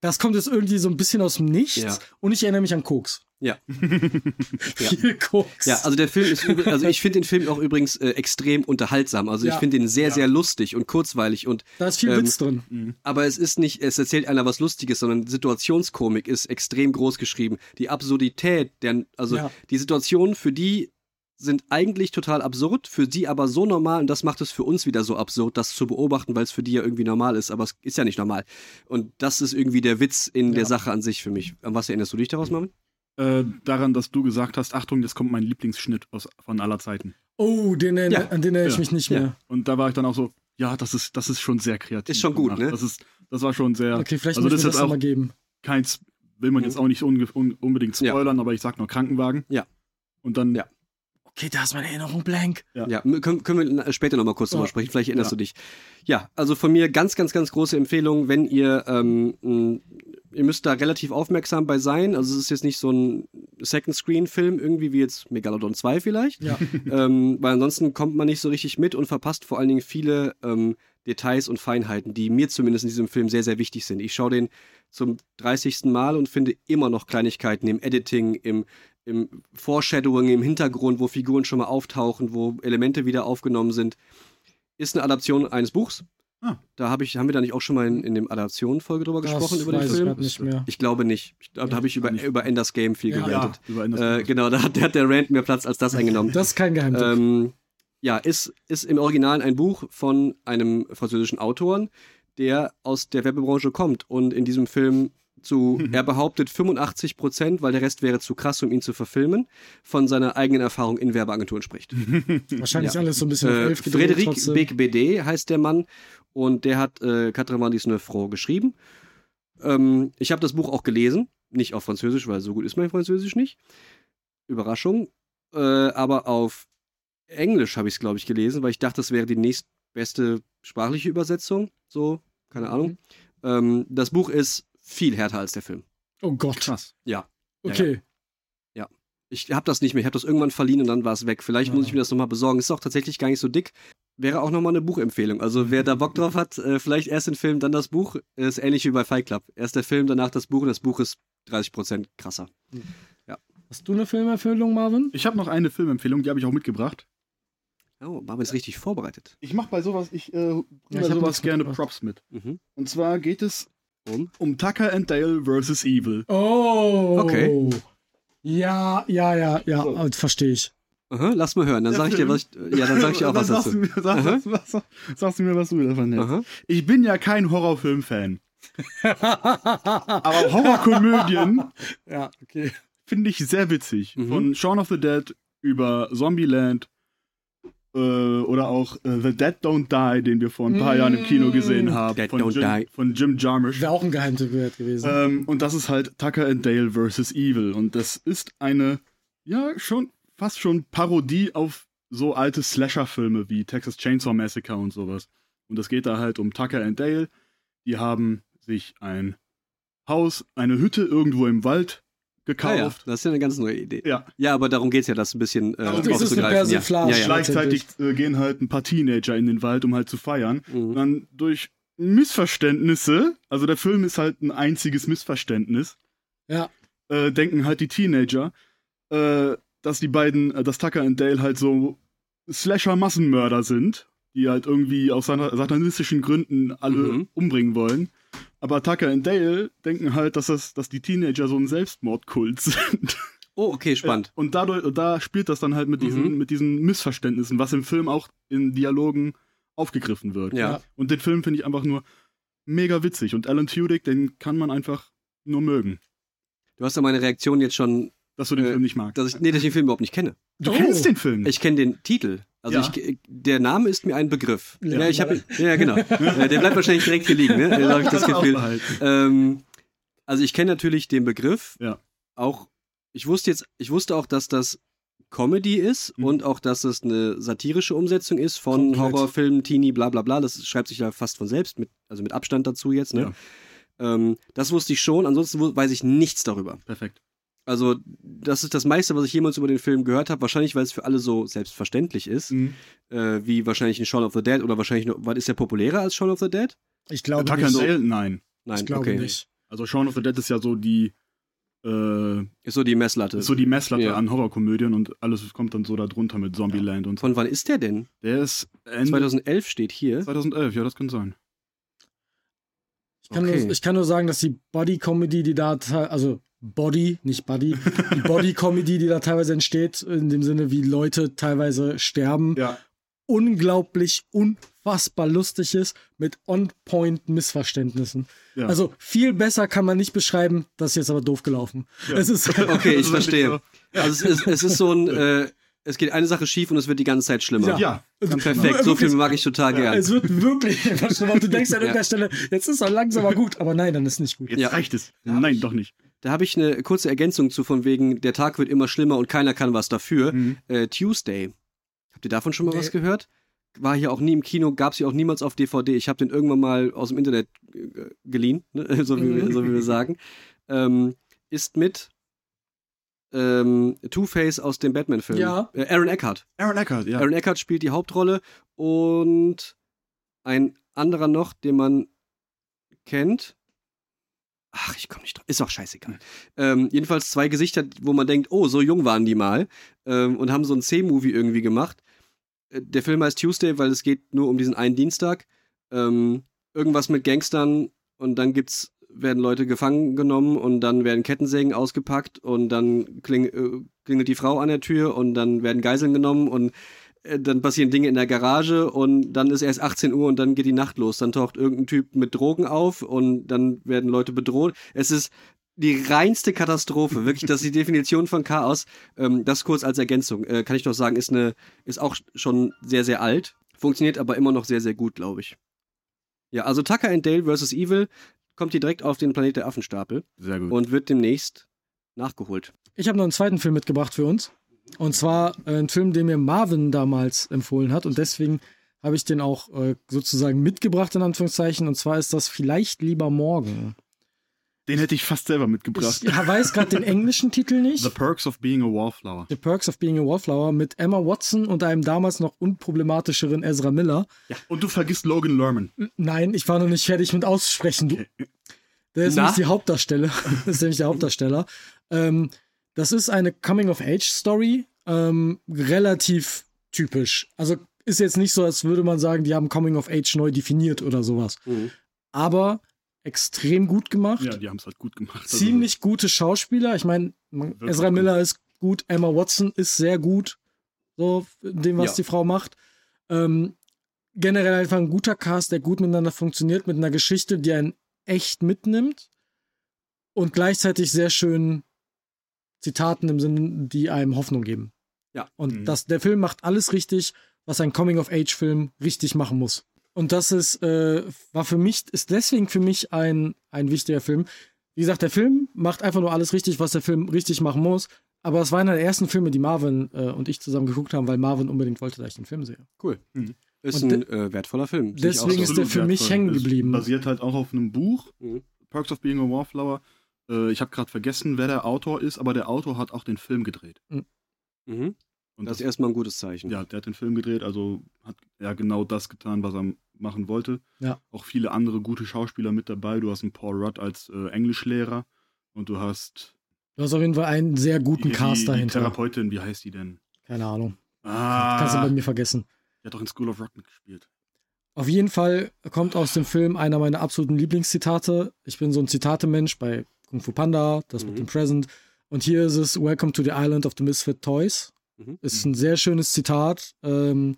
Das kommt jetzt irgendwie so ein bisschen aus dem Nichts ja. und ich erinnere mich an Koks. Ja. *laughs* Viel Koks. Ja, also der Film ist, also ich finde den Film auch übrigens äh, extrem unterhaltsam. Also ja. ich finde ihn sehr, ja. sehr lustig und kurzweilig und. Da ist viel ähm, Witz drin. Mhm. Aber es ist nicht, es erzählt einer was Lustiges, sondern Situationskomik ist extrem groß geschrieben. Die Absurdität, der, also die Situation, für die sind eigentlich total absurd, für die aber so normal und das macht es für uns wieder so absurd, das zu beobachten, weil es für die ja irgendwie normal ist, aber es ist ja nicht normal. Und das ist irgendwie der Witz in ja. der Sache an sich für mich. An was erinnerst du dich daraus, Marvin? Äh, daran, dass du gesagt hast, Achtung, jetzt kommt mein Lieblingsschnitt aus, von aller Zeiten. Oh, den, ja. an den erinnere ich ja. mich nicht mehr. Und da war ich dann auch so, ja, das ist, das ist schon sehr kreativ. Ist schon gut, gemacht. ne? Das, ist, das war schon sehr. Okay, vielleicht also muss das, das auch mal geben. Keins, will man jetzt mhm. auch nicht un, unbedingt spoilern, aber ich sag nur Krankenwagen. Ja. Und dann ja. Okay, da ist meine Erinnerung blank. Ja, ja können, können wir später nochmal kurz drüber sprechen. Vielleicht erinnerst ja. du dich. Ja, also von mir ganz, ganz, ganz große Empfehlung, wenn ihr, ähm, ihr müsst da relativ aufmerksam bei sein. Also es ist jetzt nicht so ein Second-Screen-Film, irgendwie wie jetzt Megalodon 2 vielleicht. Ja. *laughs* ähm, weil ansonsten kommt man nicht so richtig mit und verpasst vor allen Dingen viele ähm, Details und Feinheiten, die mir zumindest in diesem Film sehr, sehr wichtig sind. Ich schaue den zum 30. Mal und finde immer noch Kleinigkeiten im Editing, im im Foreshadowing im Hintergrund, wo Figuren schon mal auftauchen, wo Elemente wieder aufgenommen sind, ist eine Adaption eines Buchs. Ah. Da hab ich, haben wir da nicht auch schon mal in, in dem Adaption-Folge drüber das gesprochen, über den Film? Ich, nicht mehr. ich glaube nicht. Ich, da ja, habe ich über, über Enders Game viel ja. gerantet. Ja, äh, genau, da hat, hat, der Rant mehr Platz als das eingenommen. Das ist kein Geheimtipp. Ähm, ja, ist, ist im Original ein Buch von einem französischen Autoren, der aus der Werbebranche kommt und in diesem Film zu, mhm. er behauptet 85 Prozent, weil der Rest wäre zu krass, um ihn zu verfilmen, von seiner eigenen Erfahrung in Werbeagenturen spricht. *laughs* Wahrscheinlich ja. alles so ein bisschen äh, Frédéric Becbédé heißt der Mann und der hat äh, Quatre Neufro geschrieben. Ähm, ich habe das Buch auch gelesen, nicht auf Französisch, weil so gut ist mein Französisch nicht. Überraschung. Äh, aber auf Englisch habe ich es, glaube ich, gelesen, weil ich dachte, das wäre die nächstbeste sprachliche Übersetzung. So, keine mhm. Ahnung. Ähm, das Buch ist viel härter als der Film. Oh Gott. Krass. Ja. Okay. Ja, ja. Ich habe das nicht mehr. Ich habe das irgendwann verliehen und dann war es weg. Vielleicht ja. muss ich mir das nochmal besorgen. Ist auch tatsächlich gar nicht so dick. Wäre auch nochmal eine Buchempfehlung. Also wer da Bock drauf hat, äh, vielleicht erst den Film, dann das Buch. Ist ähnlich wie bei Fight Club. Erst der Film, danach das Buch. Und das Buch ist 30% krasser. Mhm. Ja. Hast du eine Filmempfehlung, Marvin? Ich habe noch eine Filmempfehlung, die habe ich auch mitgebracht. Oh, Marvin ist richtig vorbereitet. Ich mache bei sowas, ich äh, ja, bei sowas gerne Props mit. Mhm. Und zwar geht es um? um Tucker and Dale vs. Evil. Oh. Okay. Ja, ja, ja, ja, so. verstehe ich. Aha, lass mal hören, dann sag ich dir, was ich, ja, dann sag ich dir auch was dazu. Sagst du, mir, sag, was, sagst du mir, was du davon hältst. Ich bin ja kein Horrorfilm-Fan. Aber Horrorkomödien *laughs* ja, okay. finde ich sehr witzig. Mhm. Von Shaun of the Dead über Zombieland oder auch äh, The Dead Don't Die, den wir vor ein paar mm. Jahren im Kino gesehen haben. Dead von, Don't Jim, Die. von Jim Jarmusch. Wäre auch ein Geheimtipp gewesen. Ähm, und das ist halt Tucker and Dale vs. Evil. Und das ist eine, ja, schon fast schon Parodie auf so alte Slasher-Filme wie Texas Chainsaw Massacre und sowas. Und es geht da halt um Tucker and Dale. Die haben sich ein Haus, eine Hütte irgendwo im Wald gekauft. Ja, ja, das ist ja eine ganz neue Idee. Ja, ja aber darum geht es ja, das ein bisschen äh, also aufzugreifen. Ja. Ja, Gleichzeitig äh, gehen halt ein paar Teenager in den Wald, um halt zu feiern. Mhm. dann durch Missverständnisse, also der Film ist halt ein einziges Missverständnis. Ja. Äh, denken halt die Teenager, äh, dass die beiden, äh, dass Tucker und Dale halt so Slasher-Massenmörder sind, die halt irgendwie aus satanistischen Gründen alle mhm. umbringen wollen. Aber Tucker und Dale denken halt, dass, das, dass die Teenager so ein Selbstmordkult *laughs* sind. Oh, okay, spannend. Und dadurch, da spielt das dann halt mit diesen, mhm. mit diesen Missverständnissen, was im Film auch in Dialogen aufgegriffen wird. Ja. Und den Film finde ich einfach nur mega witzig. Und Alan Tudyk, den kann man einfach nur mögen. Du hast ja meine Reaktion jetzt schon. Dass du den äh, Film nicht magst. Dass ich, nee, dass ich den Film überhaupt nicht kenne. Du oh. kennst den Film? Ich kenne den Titel. Also ja. ich, der Name ist mir ein Begriff. Ja, ja ich habe, ja genau. der bleibt wahrscheinlich direkt hier liegen. Ne? *laughs* Da habe ich das Gefühl. Ähm, also ich kenne natürlich den Begriff. Ja. Auch ich wusste jetzt, ich wusste auch, dass das Comedy ist mhm. und auch, dass es eine satirische Umsetzung ist von Komplett. Horrorfilmen, Teenie, bla bla bla. Das schreibt sich ja fast von selbst, mit, also mit Abstand dazu jetzt. Ne? Ja. Ähm, das wusste ich schon, ansonsten weiß ich nichts darüber. Perfekt. Also, das ist das meiste, was ich jemals über den Film gehört habe. Wahrscheinlich, weil es für alle so selbstverständlich ist. Mhm. Äh, wie wahrscheinlich ein Shaun of the Dead oder wahrscheinlich noch. Was ist der populärer als Shaun of the Dead? Ich glaube Tucker nicht. So. Nein. Nein, ich glaube okay. nicht. Also, Shaun of the Dead ist ja so die. Äh, ist so die Messlatte. Ist so die Messlatte ja. an Horrorkomödien und alles kommt dann so da drunter mit Zombieland ja. und so. Von wann ist der denn? Der ist. Ende 2011 steht hier. 2011, ja, das kann sein. Ich kann, okay. nur, ich kann nur sagen, dass die Body-Comedy, die da, also Body, nicht Buddy, die *laughs* Body-Comedy, die da teilweise entsteht, in dem Sinne, wie Leute teilweise sterben, ja. unglaublich, unfassbar lustig ist, mit On-Point-Missverständnissen. Ja. Also viel besser kann man nicht beschreiben, das ist jetzt aber doof gelaufen. Ja. Es ist *laughs* okay, ich verstehe. Also es ist, es ist so ein, äh, es geht eine Sache schief und es wird die ganze Zeit schlimmer. Ja. ja. Perfekt, so viel mag ich total ja. gern. Es wird wirklich *laughs* immer schlimmer. Du denkst an irgendeiner Stelle, jetzt ist er langsam mal gut, aber nein, dann ist nicht gut. Jetzt ja. reicht es. Nein, doch nicht. Da habe ich eine kurze Ergänzung zu, von wegen, der Tag wird immer schlimmer und keiner kann was dafür. Mhm. Äh, Tuesday. Habt ihr davon schon mal nee. was gehört? War hier auch nie im Kino, gab es hier auch niemals auf DVD. Ich habe den irgendwann mal aus dem Internet äh, geliehen, ne? so, wie, mhm. so, wie, wir sagen. Ähm, ist mit ähm, Two-Face aus dem Batman-Film. Ja. Äh, Aaron Eckhart. Aaron Eckhart, ja. Aaron Eckhart spielt die Hauptrolle und ein anderer noch, den man kennt. Ach, ich komme nicht drauf. Ist auch scheißegal. Ähm, jedenfalls zwei Gesichter, wo man denkt, oh, so jung waren die mal. Ähm, und haben so ein C-Movie irgendwie gemacht. Äh, der Film heißt Tuesday, weil es geht nur um diesen einen Dienstag. Ähm, irgendwas mit Gangstern und dann gibt's, werden Leute gefangen genommen und dann werden Kettensägen ausgepackt und dann kling, äh, klingelt die Frau an der Tür und dann werden Geiseln genommen und dann passieren Dinge in der Garage und dann ist erst 18 Uhr und dann geht die Nacht los. Dann taucht irgendein Typ mit Drogen auf und dann werden Leute bedroht. Es ist die reinste Katastrophe. Wirklich, das ist die Definition von Chaos. Ähm, das kurz als Ergänzung. Äh, kann ich doch sagen, ist, eine, ist auch schon sehr, sehr alt. Funktioniert aber immer noch sehr, sehr gut, glaube ich. Ja, also Tucker and Dale vs. Evil kommt hier direkt auf den Planet der Affenstapel. Sehr gut. Und wird demnächst nachgeholt. Ich habe noch einen zweiten Film mitgebracht für uns. Und zwar äh, ein Film, den mir Marvin damals empfohlen hat. Und deswegen habe ich den auch äh, sozusagen mitgebracht, in Anführungszeichen. Und zwar ist das Vielleicht lieber morgen. Den hätte ich fast selber mitgebracht. Ich weiß gerade den englischen *laughs* Titel nicht. The Perks of Being a Wallflower. The Perks of Being a Wallflower mit Emma Watson und einem damals noch unproblematischeren Ezra Miller. Ja, und du vergisst Logan Lerman. Nein, ich war noch nicht fertig mit Aussprechen. Du, der ist nämlich die Hauptdarsteller. *laughs* das ist nämlich der Hauptdarsteller. Ähm, das ist eine Coming-of-Age-Story. Ähm, relativ typisch. Also ist jetzt nicht so, als würde man sagen, die haben Coming-of-Age neu definiert oder sowas. Mhm. Aber extrem gut gemacht. Ja, die haben es halt gut gemacht. Also Ziemlich also, gute Schauspieler. Ich meine, Ezra Miller gut. ist gut, Emma Watson ist sehr gut, so dem, was ja. die Frau macht. Ähm, generell einfach ein guter Cast, der gut miteinander funktioniert, mit einer Geschichte, die einen echt mitnimmt und gleichzeitig sehr schön Zitaten im Sinne, die einem Hoffnung geben. Ja. Und mhm. das, der Film macht alles richtig, was ein Coming-of-Age-Film richtig machen muss. Und das ist, äh, war für mich, ist deswegen für mich ein, ein wichtiger Film. Wie gesagt, der Film macht einfach nur alles richtig, was der Film richtig machen muss. Aber es war einer der ersten Filme, die Marvin äh, und ich zusammen geguckt haben, weil Marvin unbedingt wollte, dass ich den Film sehe. Cool. Mhm. Ist ein äh, wertvoller Film. Deswegen ist der für mich hängen geblieben. Basiert halt auch auf einem Buch, mhm. Perks of Being a Wallflower. Äh, ich habe gerade vergessen, wer der Autor ist, aber der Autor hat auch den Film gedreht. Mhm. mhm. Und das, das ist erstmal ein gutes Zeichen. Ja, der hat den Film gedreht, also hat er genau das getan, was er machen wollte. Ja. Auch viele andere gute Schauspieler mit dabei. Du hast einen Paul Rudd als äh, Englischlehrer und du hast. Du hast auf jeden Fall einen sehr guten die, Cast dahinter. Die Therapeutin, wie heißt die denn? Keine Ahnung. Ah, Kannst du bei mir vergessen. Die hat doch in School of Rock mitgespielt. Auf jeden Fall kommt aus dem Film einer meiner absoluten Lieblingszitate. Ich bin so ein Zitate-Mensch bei Kung Fu Panda, das mhm. mit dem Present. Und hier ist es Welcome to the Island of the Misfit Toys. Mhm. Ist ein sehr schönes Zitat. Ähm,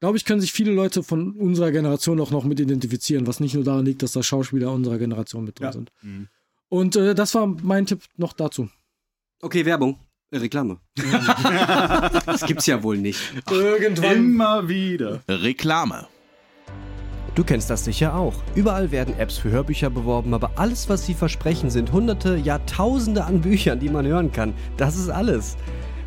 glaube ich, können sich viele Leute von unserer Generation auch noch mit identifizieren, was nicht nur daran liegt, dass da Schauspieler unserer Generation mit drin ja. sind. Mhm. Und äh, das war mein Tipp noch dazu. Okay, Werbung. Äh, Reklame. *laughs* das gibt's ja wohl nicht. Ach, Irgendwann. Immer wieder. Reklame. Du kennst das sicher auch. Überall werden Apps für Hörbücher beworben, aber alles, was sie versprechen, sind hunderte, Jahrtausende an Büchern, die man hören kann. Das ist alles.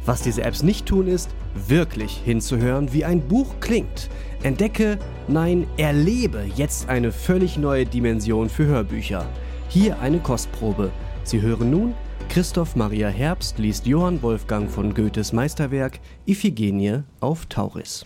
Was diese Apps nicht tun, ist, wirklich hinzuhören, wie ein Buch klingt. Entdecke, nein, erlebe jetzt eine völlig neue Dimension für Hörbücher. Hier eine Kostprobe. Sie hören nun, Christoph Maria Herbst liest Johann Wolfgang von Goethes Meisterwerk Iphigenie auf Tauris.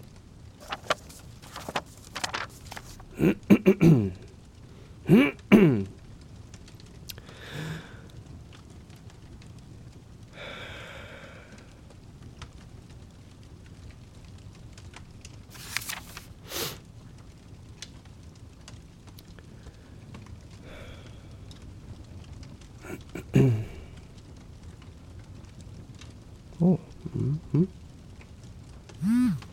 Oh. Mhm. So.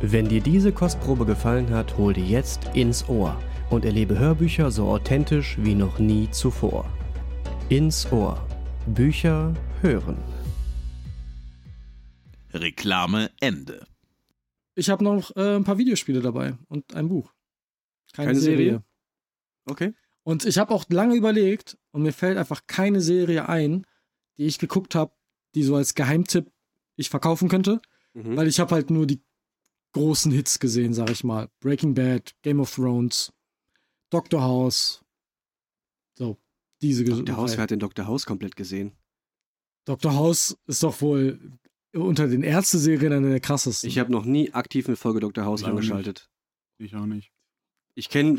Wenn dir diese Kostprobe gefallen hat, hol dir jetzt ins Ohr und erlebe Hörbücher so authentisch wie noch nie zuvor. Ins Ohr. Bücher hören. Reklame Ende. Ich habe noch äh, ein paar Videospiele dabei und ein Buch. Keine, keine Serie. Serie. Okay. Und ich habe auch lange überlegt und mir fällt einfach keine Serie ein, die ich geguckt habe, die so als Geheimtipp ich verkaufen könnte, mhm. weil ich habe halt nur die großen Hits gesehen, sag ich mal. Breaking Bad, Game of Thrones, Doctor House. So, diese Dr. House, wer hat den Dr. House komplett gesehen? Dr. House ist doch wohl unter den Ärzte-Serien eine der krassesten. Ich habe noch nie aktiv eine Folge Dr. House ich angeschaltet. Auch ich auch nicht. Ich kenne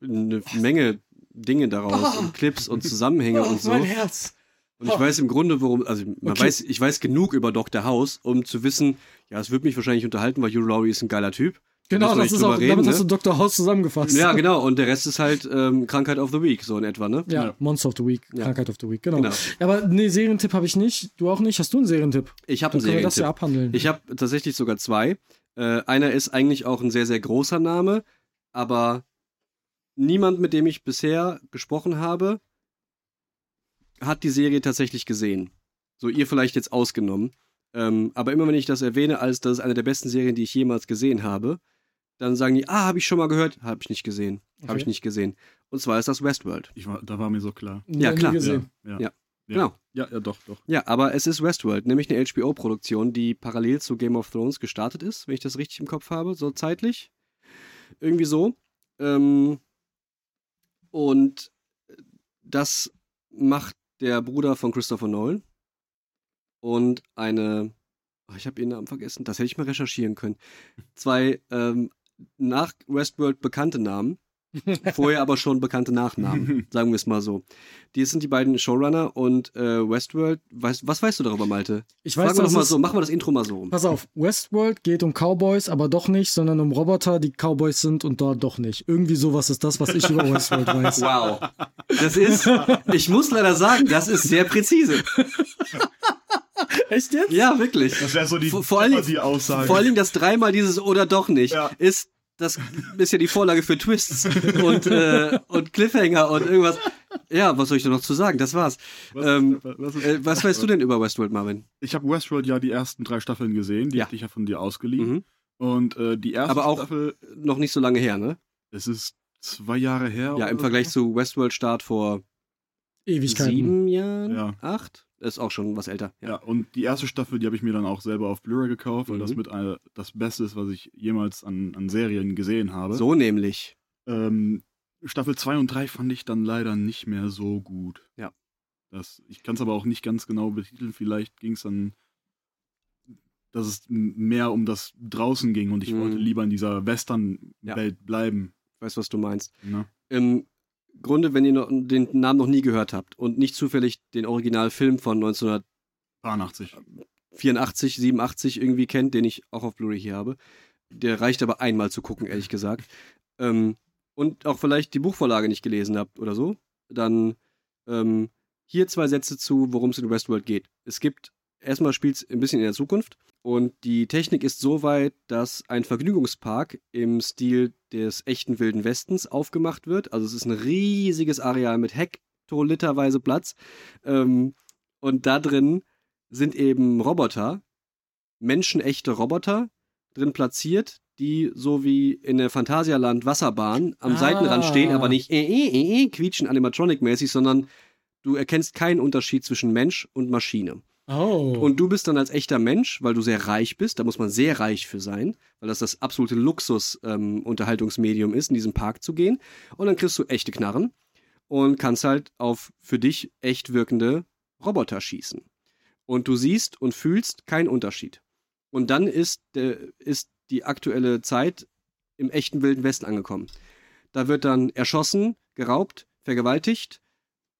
eine? Menge Dinge daraus oh. und Clips und Zusammenhänge *laughs* oh, und so. Mein Herz. Und ich weiß im Grunde, worum, also man okay. weiß, ich weiß genug über Dr. House, um zu wissen, ja, es wird mich wahrscheinlich unterhalten, weil Hugh Laurie ist ein geiler Typ. Genau, das ist auch, reden, damit ne? hast du Dr. House zusammengefasst. Ja, *laughs* genau, und der Rest ist halt ähm, Krankheit of the Week, so in etwa, ne? Ja, ja. Monster of the Week, ja. Krankheit of the Week, genau. genau. aber nee, Serientipp habe ich nicht, du auch nicht. Hast du einen Serientipp? Ich habe einen Serientipp. das ja abhandeln. Ich habe tatsächlich sogar zwei. Äh, einer ist eigentlich auch ein sehr, sehr großer Name, aber niemand, mit dem ich bisher gesprochen habe, hat die Serie tatsächlich gesehen. So, ihr vielleicht jetzt ausgenommen. Ähm, aber immer wenn ich das erwähne, als das ist eine der besten Serien, die ich jemals gesehen habe, dann sagen die, ah, habe ich schon mal gehört, habe ich nicht gesehen, okay. habe ich nicht gesehen. Und zwar ist das Westworld. Ich war, da war mir so klar. Ja, klar. Ja, ja. ja. Genau. Ja, ja, doch, doch. Ja, aber es ist Westworld, nämlich eine HBO-Produktion, die parallel zu Game of Thrones gestartet ist, wenn ich das richtig im Kopf habe, so zeitlich. Irgendwie so. Ähm, und das macht der Bruder von Christopher Nolan und eine, oh, ich habe ihren Namen vergessen, das hätte ich mal recherchieren können. Zwei ähm, nach Westworld bekannte Namen, *laughs* vorher aber schon bekannte Nachnamen, *laughs* sagen wir es mal so. Die sind die beiden Showrunner und äh, Westworld, weiß, was weißt du darüber, Malte? Ich weiß, Fragen wir mal so, machen wir das Intro mal so. Pass auf, Westworld geht um Cowboys, aber doch nicht, sondern um Roboter, die Cowboys sind und dort doch nicht. Irgendwie sowas ist das, was ich über Westworld weiß. *laughs* Wow. Das ist, ich muss leider sagen, das ist sehr präzise. Echt jetzt? Ja, wirklich. Das wäre so die, vor, vor allem, die Aussage. Vor allem das dreimal dieses oder doch nicht Ja. ist das ist ja die Vorlage für Twists und, äh, und Cliffhanger und irgendwas. Ja, was soll ich da noch zu sagen? Das war's. Was, ähm, was, ist, Äh, was weißt du denn über Westworld, Marvin? Ich habe Westworld ja die ersten drei Staffeln gesehen, die Ja. hatte ich ja von dir ausgeliehen. Mhm. Und äh, die erste Aber auch Staffel, noch nicht so lange her, ne? es ist zwei Jahre her. Ja, im Vergleich so. zu Westworld Start vor Ewigkeiten. sieben Jahren? Ja. Acht? Ist auch schon was älter. Ja, und die erste Staffel, die habe ich mir dann auch selber auf Blu-ray gekauft, weil Mhm. das mit einer, das Beste ist, was ich jemals an, an Serien gesehen habe. So nämlich. Ähm, Staffel 2 und 3 fand ich dann leider nicht mehr so gut. Ja. Das, ich kann es aber auch nicht ganz genau betiteln. Vielleicht ging es dann, dass es mehr um das draußen ging und ich Mhm. wollte lieber in dieser Western-Welt bleiben. Weißt was du meinst? Ne? Im Grunde, wenn ihr noch den Namen noch nie gehört habt und nicht zufällig den Originalfilm von 1900 82. 84, 87 irgendwie kennt, den ich auch auf Blu-ray hier habe. Der reicht aber einmal zu gucken, ehrlich gesagt. Ähm, und auch vielleicht die Buchvorlage nicht gelesen habt oder so, dann ähm, hier zwei Sätze zu, worum es in Westworld geht. Es gibt, erstmal spielt es ein bisschen in der Zukunft und die Technik ist so weit, dass ein Vergnügungspark im Stil des echten Wilden Westens aufgemacht wird. Also es ist ein riesiges Areal mit hektoliterweise Platz. Ähm, und da drin sind eben Roboter, menschenechte Roboter drin platziert, die so wie in der Phantasialand Wasserbahn am Ah. Seitenrand stehen, aber nicht äh, äh, äh, äh, quietschen animatronic-mäßig, sondern du erkennst keinen Unterschied zwischen Mensch und Maschine. Oh. Und du bist dann als echter Mensch, weil du sehr reich bist, da muss man sehr reich für sein, weil das das absolute Luxus-Unterhaltungsmedium ist, in diesen Park zu gehen. Und dann kriegst du echte Knarren und kannst halt auf für dich echt wirkende Roboter schießen. Und du siehst und fühlst keinen Unterschied. Und dann ist, äh, ist die aktuelle Zeit im echten Wilden Westen angekommen. Da wird dann erschossen, geraubt, vergewaltigt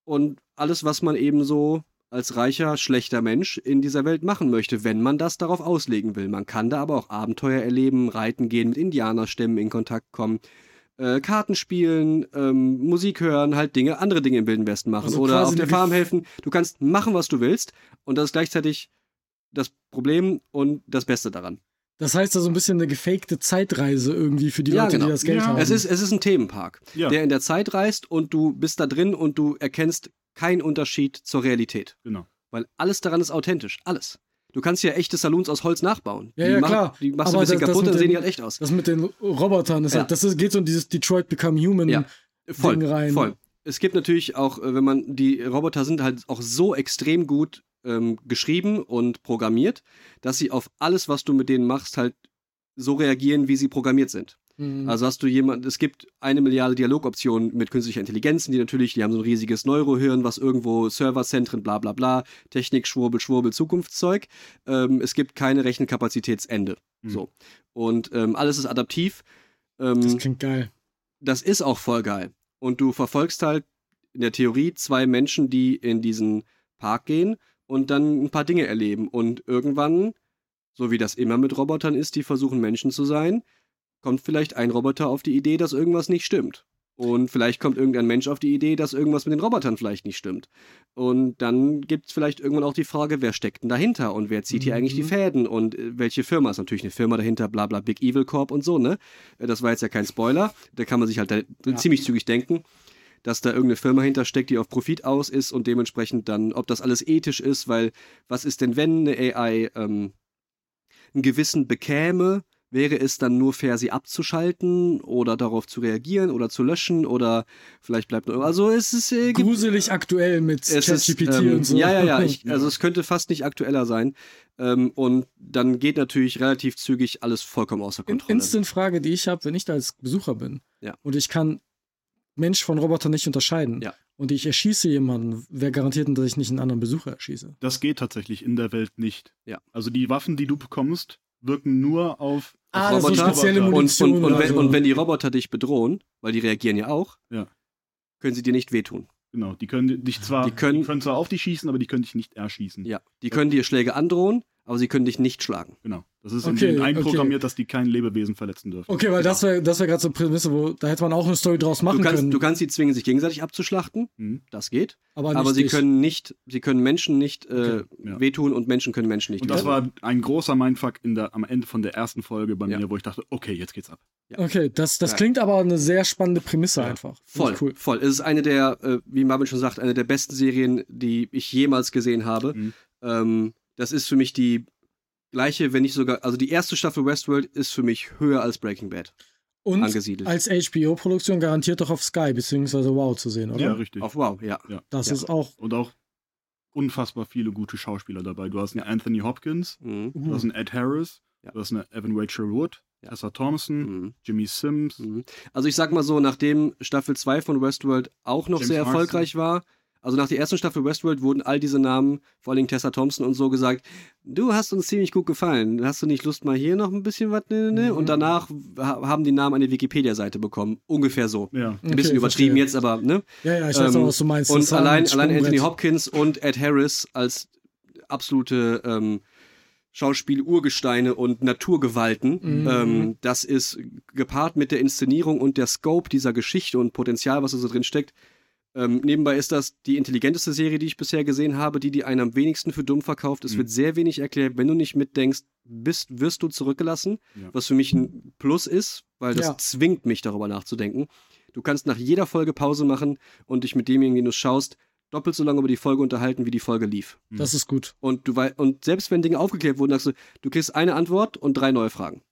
und alles, was man eben so als reicher, schlechter Mensch in dieser Welt machen möchte, wenn man das darauf auslegen will. Man kann da aber auch Abenteuer erleben, reiten gehen, mit Indianerstämmen in Kontakt kommen, äh, Karten spielen, ähm, Musik hören, halt Dinge, andere Dinge im Wilden Westen machen Also oder auf der Farm helfen. Du kannst machen, was du willst und das ist gleichzeitig das Problem und das Beste daran. Das heißt also ein bisschen eine gefakte Zeitreise irgendwie für die Ja, Leute, genau. die das Geld Ja. haben. Es ist, es ist ein Themenpark, Ja. der in der Zeit reist und du bist da drin und du erkennst keinen Unterschied zur Realität. Genau. Weil alles daran ist authentisch. Alles. Du kannst ja echte Saloons aus Holz nachbauen. Ja, die ja, mach- klar. Die machst du ein bisschen das- das kaputt, dann sehen die halt echt aus. das mit den Robotern ist Ja. halt, das ist, geht so in dieses Detroit Become Human. Ja. Voll, Ding rein. voll. Es gibt natürlich auch, äh, wenn man, die Roboter sind halt auch so extrem gut ähm, geschrieben und programmiert, dass sie auf alles, was du mit denen machst, halt so reagieren, wie sie programmiert sind. Mhm. Also hast du jemand, es gibt eine Milliarde Dialogoptionen mit künstlicher Intelligenzen, die natürlich, die haben so ein riesiges Neurohirn, was irgendwo Serverzentren, bla bla bla, Technik, Schwurbel, Schwurbel, Zukunftszeug. Ähm, es gibt keine Rechenkapazitätsende. Mhm. So. Und ähm, alles ist adaptiv. Ähm, das klingt geil. das ist auch voll geil. Und du verfolgst halt in der Theorie zwei Menschen, die in diesen Park gehen und dann ein paar Dinge erleben. Und irgendwann, so wie das immer mit Robotern ist, die versuchen Menschen zu sein, kommt vielleicht ein Roboter auf die Idee, dass irgendwas nicht stimmt. Und vielleicht kommt irgendein Mensch auf die Idee, dass irgendwas mit den Robotern vielleicht nicht stimmt. Und dann gibt es vielleicht irgendwann auch die Frage, wer steckt denn dahinter und wer zieht hier eigentlich die mhm. Fäden und äh, welche Firma ist natürlich eine Firma dahinter, bla bla Big Evil Corp und so, ne? Äh, das war jetzt ja kein Spoiler, da kann man sich halt ja. ziemlich zügig denken, dass da irgendeine Firma hintersteckt, die auf Profit aus ist und dementsprechend dann, ob das alles ethisch ist, weil was ist denn, wenn eine AI ähm, einen Gewissen bekäme, wäre es dann nur fair, sie abzuschalten oder darauf zu reagieren oder zu löschen oder vielleicht bleibt noch. Also es ist äh, gruselig aktuell mit ChatGPT ähm, und so. Ja, ja, ja. Ich, *laughs* also es könnte fast nicht aktueller sein. Ähm, und dann geht natürlich relativ zügig alles vollkommen außer Kontrolle. Instant-Frage, die ich habe, wenn ich da als Besucher bin ja. und ich kann Mensch von Roboter nicht unterscheiden. Ja. Und ich erschieße jemanden, wer garantiert denn, dass ich nicht einen anderen Besucher erschieße? Das geht tatsächlich in der Welt nicht. Ja. Also die Waffen, die du bekommst, wirken nur auf ah, Roboter. So spezielle Munition und, und, und, wenn, und, wenn, die Roboter dich bedrohen, weil die reagieren ja auch, ja. können sie dir nicht wehtun. Genau, die können dich zwar, die können, die können zwar auf dich schießen, aber die können dich nicht erschießen. Ja, die können dir Schläge androhen, aber sie können dich nicht schlagen. Genau. Das ist okay, in denen einprogrammiert, okay. dass die kein Lebewesen verletzen dürfen. Okay, weil das wäre das wär gerade so eine Prämisse, wo da hätte man auch eine Story draus machen du kannst, können. Du kannst sie zwingen, sich gegenseitig abzuschlachten. Mhm. Das geht. Aber, aber sie dich. können nicht, sie können Menschen nicht äh, okay, ja. wehtun und Menschen können Menschen nicht Und das war ein großer Mindfuck in der, am Ende von der ersten Folge bei ja. mir, wo ich dachte, okay, jetzt geht's ab. Ja. Okay, das, das klingt aber eine sehr spannende Prämisse einfach. Voll, cool. voll. Es ist eine der, äh, wie Marvin schon sagt, eine der besten Serien, die ich jemals gesehen habe. Mhm. Ähm, das ist für mich die gleiche, wenn nicht sogar, also die erste Staffel Westworld ist für mich höher als Breaking Bad. Und angesiedelt. als HBO-Produktion garantiert doch auf Sky bzw. Wow zu sehen, oder? Ja, richtig. Auf Wow, ja. ja. Das ja. ist auch. Und auch unfassbar viele gute Schauspieler dabei. Du hast einen Anthony Hopkins, mhm. du hast einen Ed Harris, ja. du hast eine Evan Rachel Wood, Tessa Thompson, mhm. Jimmy Sims. Mhm. Also ich sag mal so, nachdem Staffel 2 von Westworld auch noch James sehr erfolgreich Marston. war, also nach der ersten Staffel Westworld wurden all diese Namen, vor allem Tessa Thompson und so, gesagt, du hast uns ziemlich gut gefallen. Hast du nicht Lust, mal hier noch ein bisschen was? Ne, ne? ne? Mhm. Und danach haben die Namen eine Wikipedia-Seite bekommen. Ungefähr so. Ja. Ein bisschen übertrieben jetzt, aber, ne? Ja, ja, ich weiß ähm, auch, was du meinst. Und allein, allein Anthony Hopkins und Ed Harris als absolute ähm, Schauspiel-Urgesteine und Naturgewalten. Mhm. Ähm, das ist gepaart mit der Inszenierung und der Scope dieser Geschichte und Potenzial, was da so drin steckt, ähm, nebenbei ist das die intelligenteste Serie, die ich bisher gesehen habe, die die einen am wenigsten für dumm verkauft. Es mhm. wird sehr wenig erklärt. Wenn du nicht mitdenkst, bist, wirst du zurückgelassen, ja. was für mich ein Plus ist, weil das ja. zwingt mich darüber nachzudenken. Du kannst nach jeder Folge Pause machen und dich mit demjenigen, den du schaust, doppelt so lange über die Folge unterhalten, wie die Folge lief. Mhm. Das ist gut. Und du und selbst wenn Dinge aufgeklärt wurden, sagst du, du kriegst eine Antwort und drei neue Fragen.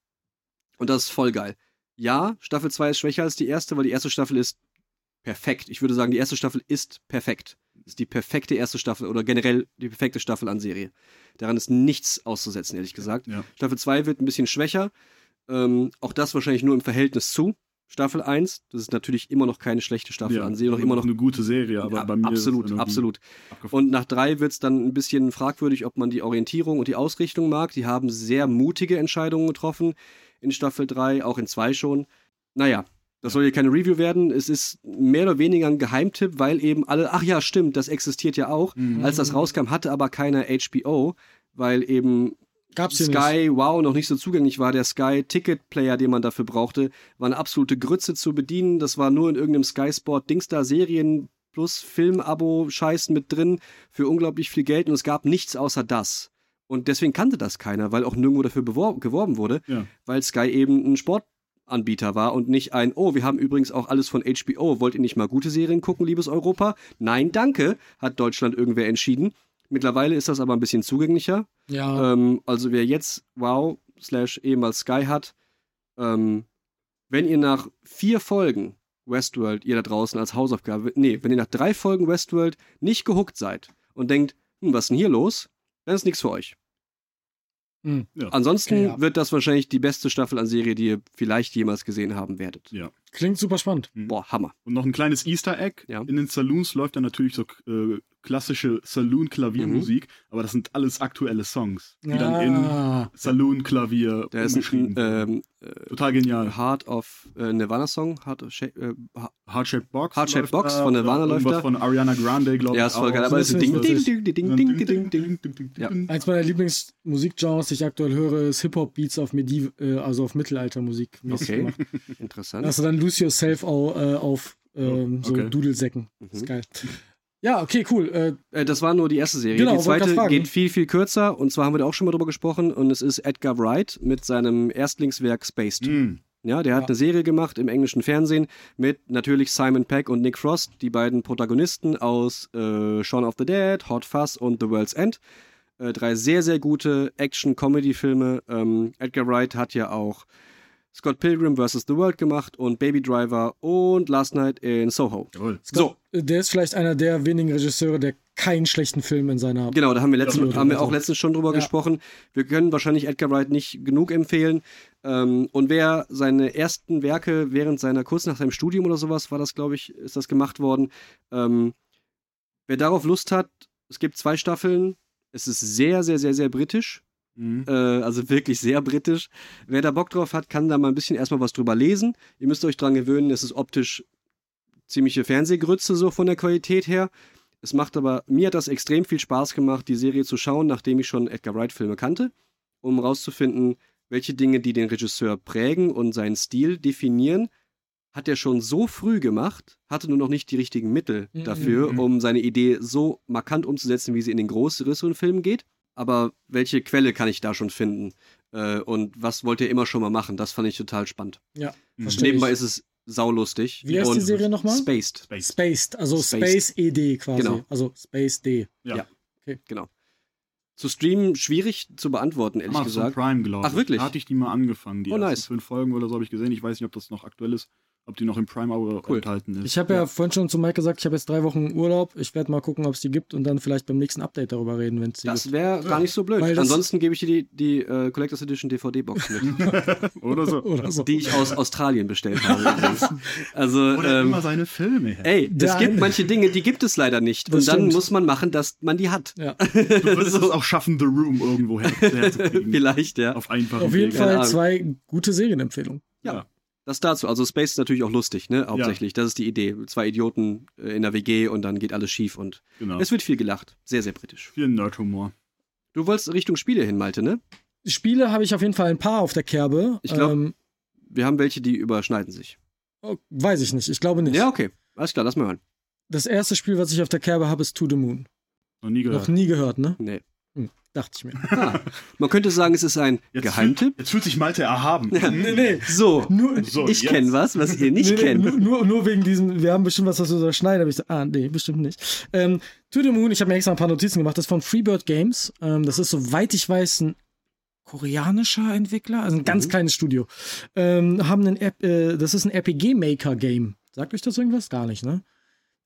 Und das ist voll geil. Ja, Staffel 2 ist schwächer als die erste, weil die erste Staffel ist perfekt. Ich würde sagen, die erste Staffel ist perfekt. Ist die perfekte erste Staffel oder generell die perfekte Staffel an Serie. Daran ist nichts auszusetzen, ehrlich gesagt. Ja. Staffel 2 wird ein bisschen schwächer. Ähm, auch das wahrscheinlich nur im Verhältnis zu Staffel 1. Das ist natürlich immer noch keine schlechte Staffel ja, an Serie. Noch immer noch eine gute Serie, aber ja, bei mir absolut, absolut. Und nach drei wird es dann ein bisschen fragwürdig, ob man die Orientierung und die Ausrichtung mag. Die haben sehr mutige Entscheidungen getroffen in Staffel 3, auch in 2 schon. Naja, das soll hier keine Review werden. Es ist mehr oder weniger ein Geheimtipp, weil eben alle, ach ja, stimmt, das existiert ja auch. Mhm. Als das rauskam, hatte aber keiner HBO, weil eben Gab's Sky nicht. Wow noch nicht so zugänglich war. Der Sky Ticket Player, den man dafür brauchte, war eine absolute Grütze zu bedienen. Das war nur in irgendeinem Sky Sport Dingstar Serien plus Film-Abo Scheiß mit drin für unglaublich viel Geld und es gab nichts außer das. Und deswegen kannte das keiner, weil auch nirgendwo dafür geworben wurde, ja. weil Sky eben ein Sport Anbieter war und nicht ein, oh, wir haben übrigens auch alles von HBO. Wollt ihr nicht mal gute Serien gucken, liebes Europa? Nein, danke, hat Deutschland irgendwer entschieden. Mittlerweile ist das aber ein bisschen zugänglicher. Ja. Ähm, also wer jetzt Wow slash ehemals Sky hat, ähm, wenn ihr nach vier Folgen Westworld, ihr da draußen als Hausaufgabe, nee, wenn ihr nach drei Folgen Westworld nicht gehuckt seid und denkt, hm, was ist denn hier los? Dann ist nichts für euch. Mhm. Ja. Ansonsten ja. wird das wahrscheinlich die beste Staffel an Serie, die ihr vielleicht jemals gesehen haben werdet. Ja. Klingt super spannend. Mhm. Boah, Hammer. Und noch ein kleines Easter Egg. Ja. In den Saloons läuft dann natürlich so äh, klassische Saloon-Klaviermusik, mhm. aber das sind alles aktuelle Songs, die ah. dann in ah. Saloon-Klavier umgeschrieben ähm, äh, Total genial. Heart of äh, Nirvana Song, Heart, äh, Heart Shaped Box. Heart Shaped Box von Nirvana läuft da. von Ariana Grande, glaube ich. Ja, ist voll geil, aber es ist ding, ding, ding, ding, ding, ding, ding, ding, ja. Eins meiner Lieblingsmusikgenres, die ich aktuell höre, ist Hip-Hop-Beats auf Mediv äh, also auf Mittelaltermusik. Okay, interessant. Also dann Lose Yourself auch, äh, auf ähm, so okay. Dudelsäcken. Mhm. Ist geil. Ja, okay, cool. Äh, äh, das war nur die erste Serie. Genau, die zweite geht viel, viel kürzer und zwar haben wir da auch schon mal drüber gesprochen und es ist Edgar Wright mit seinem Erstlingswerk Spaced. Mm. Ja, der hat ja. eine Serie gemacht im englischen Fernsehen mit natürlich Simon Peck und Nick Frost, die beiden Protagonisten aus äh, Shaun of the Dead, Hot Fuzz und The World's End. Äh, drei sehr, sehr gute Action-Comedy-Filme. Ähm, Edgar Wright hat ja auch Scott Pilgrim vs. The World gemacht und Baby Driver und Last Night in Soho. Scott, so. Der ist vielleicht einer der wenigen Regisseure, der keinen schlechten Film in seiner. Genau, da haben wir, letzten, haben wir auch letztens schon drüber ja. gesprochen. Wir können wahrscheinlich Edgar Wright nicht genug empfehlen. Ähm, und wer seine ersten Werke während seiner, kurz nach seinem Studium oder sowas, war das, glaube ich, ist das gemacht worden. Ähm, wer darauf Lust hat, es gibt zwei Staffeln. Es ist sehr, sehr, sehr, sehr britisch. Mhm. Äh, also wirklich sehr britisch. Wer da Bock drauf hat, kann da mal ein bisschen erstmal was drüber lesen. Ihr müsst euch dran gewöhnen, es ist optisch ziemliche Fernsehgrütze so von der Qualität her. Es macht aber, mir hat das extrem viel Spaß gemacht, die Serie zu schauen, nachdem ich schon Edgar Wright-Filme kannte, um rauszufinden, welche Dinge, die den Regisseur prägen und seinen Stil definieren, hat er schon so früh gemacht, hatte nur noch nicht die richtigen Mittel mhm. dafür, mhm. um seine Idee so markant umzusetzen, wie sie in den größeren Filmen geht aber welche Quelle kann ich da schon finden? Äh, und was wollt ihr immer schon mal machen? Das fand ich total spannend. Ja, mhm. Nebenbei ist es saulustig. Wie heißt die Serie nochmal? Spaced. Spaced. Spaced, also Spaced. Space ED quasi. Genau. Also Space D. Ja. ja. Okay. Genau. Zu streamen schwierig zu beantworten, ehrlich Amazon gesagt. Prime, glaube ich. Ach, wirklich? Da hatte ich die mal angefangen. Die oh, nice. fünf Folgen oder so habe ich gesehen. Ich weiß nicht, ob das noch aktuell ist ob die noch im Prime-Abo cool. enthalten ist. Ich habe ja. ja. vorhin schon zu Mike gesagt, ich habe jetzt drei Wochen Urlaub. Ich werde mal gucken, ob es die gibt und dann vielleicht beim nächsten Update darüber reden, wenn es die Das wäre gar nicht so blöd. Ansonsten gebe ich dir die, die uh, Collectors Edition DVD-Box mit. *laughs* Oder so. Oder so. Die ich aus Australien bestellt habe. also, Oder ähm, immer seine Filme. Ey, es gibt manche Dinge, die gibt es leider nicht. Das und dann stimmt. muss man machen, dass man die hat. Ja. *laughs* Du würdest so. es auch schaffen, The Room irgendwo herzukriegen. *laughs* Vielleicht, ja. Auf Auf jeden. Fall zwei gute Serienempfehlungen. ja. Das dazu. Also Space ist natürlich auch lustig, ne? Hauptsächlich. Ja. Das ist die Idee. Zwei Idioten äh, in der WG und dann geht alles schief und genau. es wird viel gelacht. Sehr, sehr britisch. Viel Nerdhumor. Du wolltest Richtung Spiele hin, Malte, ne? Spiele habe ich auf jeden Fall ein paar auf der Kerbe. Ich glaube, ähm, wir haben welche, die überschneiden sich. Oh, weiß ich nicht. Ich glaube nicht. Ja, okay. Alles klar, lass mal hören. Das erste Spiel, was ich auf der Kerbe habe, ist To the Moon. Noch nie gehört. Noch nie gehört, ne? Nee. Dachte ich mir. *laughs* Ah, man könnte sagen, es ist ein jetzt Geheimtipp. Fühlt, jetzt fühlt sich Malte erhaben. Ja, nee, nee. So, nur, so ich kenne was, was ihr nicht nee, kennt. Nur, nur, nur, wegen diesem, wir haben bestimmt was, was wir überschneiden. Aber ich so, ah, nee, bestimmt nicht. Ähm, to the Moon, ich habe mir extra ein paar Notizen gemacht. Das ist von Freebird Games. Ähm, das ist, soweit ich weiß, ein koreanischer Entwickler, also ein ganz mhm. kleines Studio. Ähm, haben einen, äh, das ist ein RPG-Maker-Game. Sagt euch das irgendwas? Gar nicht, ne?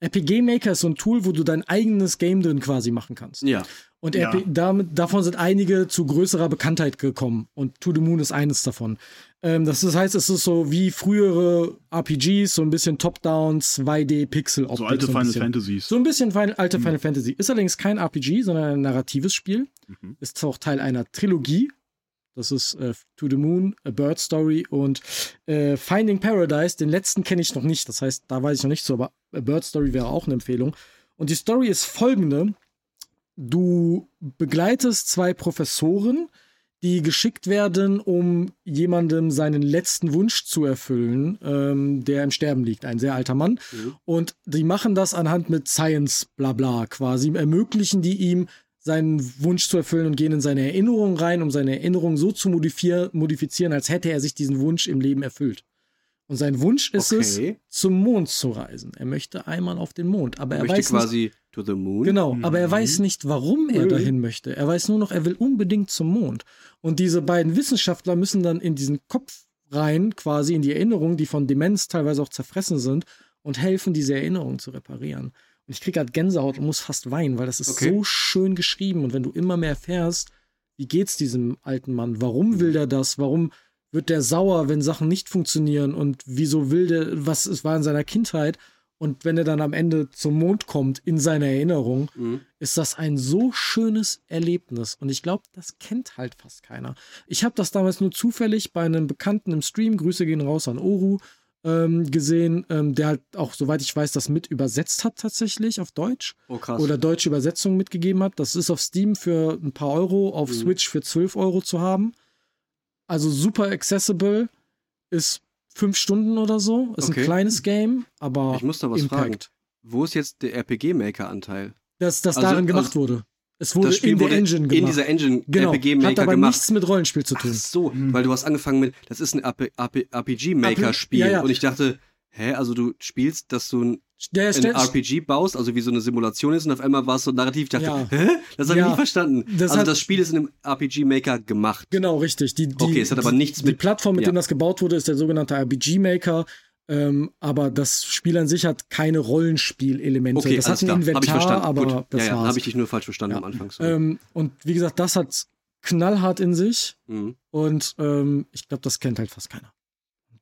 RPG Maker ist so ein Tool, wo du dein eigenes Game drin quasi machen kannst. Ja. Und ja. damit, davon sind einige zu größerer Bekanntheit gekommen. Und To the Moon ist eines davon. Ähm, das, das, heißt, es ist so wie frühere RPGs, so ein bisschen Top-Down, 2D-Pixel-Optik. So alte so Final Fantasies. So ein bisschen Final, alte mhm. Final Fantasy. Ist allerdings kein RPG, sondern ein narratives Spiel. Mhm. Ist auch Teil einer Trilogie. Das ist äh, To the Moon, A Bird Story und äh, Finding Paradise. Den letzten kenne ich noch nicht. Das heißt, da weiß ich noch nicht so, aber A Bird Story wäre auch eine Empfehlung. Und die Story ist folgende. Du begleitest zwei Professoren, die geschickt werden, um jemandem seinen letzten Wunsch zu erfüllen, ähm, der im Sterben liegt, ein sehr alter Mann. Mhm. Und die machen das anhand mit Science, bla bla quasi, ermöglichen die ihm, seinen Wunsch zu erfüllen und gehen in seine Erinnerung rein, um seine Erinnerung so zu modifizieren, als hätte er sich diesen Wunsch im Leben erfüllt. Und sein Wunsch ist okay. es, zum Mond zu reisen. Er möchte einmal auf den Mond, aber er, er möchte weiß quasi nicht, to the moon. Genau, mhm. aber er weiß nicht, warum er mhm. dahin möchte. Er weiß nur noch, er will unbedingt zum Mond. Und diese beiden Wissenschaftler müssen dann in diesen Kopf rein, quasi in die Erinnerungen, die von Demenz teilweise auch zerfressen sind, und helfen, diese Erinnerungen zu reparieren. Und ich kriege gerade Gänsehaut und muss fast weinen, weil das ist okay. so schön geschrieben. Und wenn du immer mehr erfährst, wie geht's diesem alten Mann? Warum will der das? Warum wird der sauer, wenn Sachen nicht funktionieren und wieso will der, was es war in seiner Kindheit Und wenn er dann am Ende zum Mond kommt, in seiner Erinnerung, mhm. ist das ein so schönes Erlebnis. Und ich glaube, das kennt halt fast keiner. Ich habe das damals nur zufällig bei einem Bekannten im Stream, Grüße gehen raus an Oru, ähm, gesehen, ähm, der halt auch, soweit ich weiß, das mit übersetzt hat tatsächlich auf Deutsch. Oh, krass. Oder deutsche Übersetzung mitgegeben hat. Das ist auf Steam für ein paar Euro, auf mhm. Switch für 12 Euro zu haben. Also super accessible, ist fünf Stunden oder so. Ist okay. ein kleines Game, aber. Ich muss da was Impact. fragen. Wo ist jetzt der RPG-Maker-Anteil? Dass das also, darin gemacht also, wurde. Es wurde in der Engine gemacht. In dieser Engine genau. RPG Maker Hat aber gemacht. nichts mit Rollenspiel zu tun. Ach so, mhm. weil du hast angefangen mit, das ist ein RPG Maker Spiel ja, ja. und ich dachte, hä, also du spielst, dass du ein, ja, ein RPG baust, also wie so eine Simulation ist und auf einmal war es so narrativ, ich dachte, ja. hä? Das habe ich nicht verstanden. Das also das Spiel ist in einem RPG Maker gemacht. Genau, richtig. Die, die, okay, es hat aber nichts die, mit. Die Plattform, mit ja. dem das gebaut wurde, ist der sogenannte RPG Maker. Ähm, aber das Spiel an sich hat keine Rollenspielelemente. Okay, das hat ein klar. Inventar, aber Gut. das ja, ja, war's. habe ich dich nur falsch verstanden ja. am Anfang. Ähm, und wie gesagt, das hat knallhart in sich mhm. und ähm, ich glaube, das kennt halt fast keiner.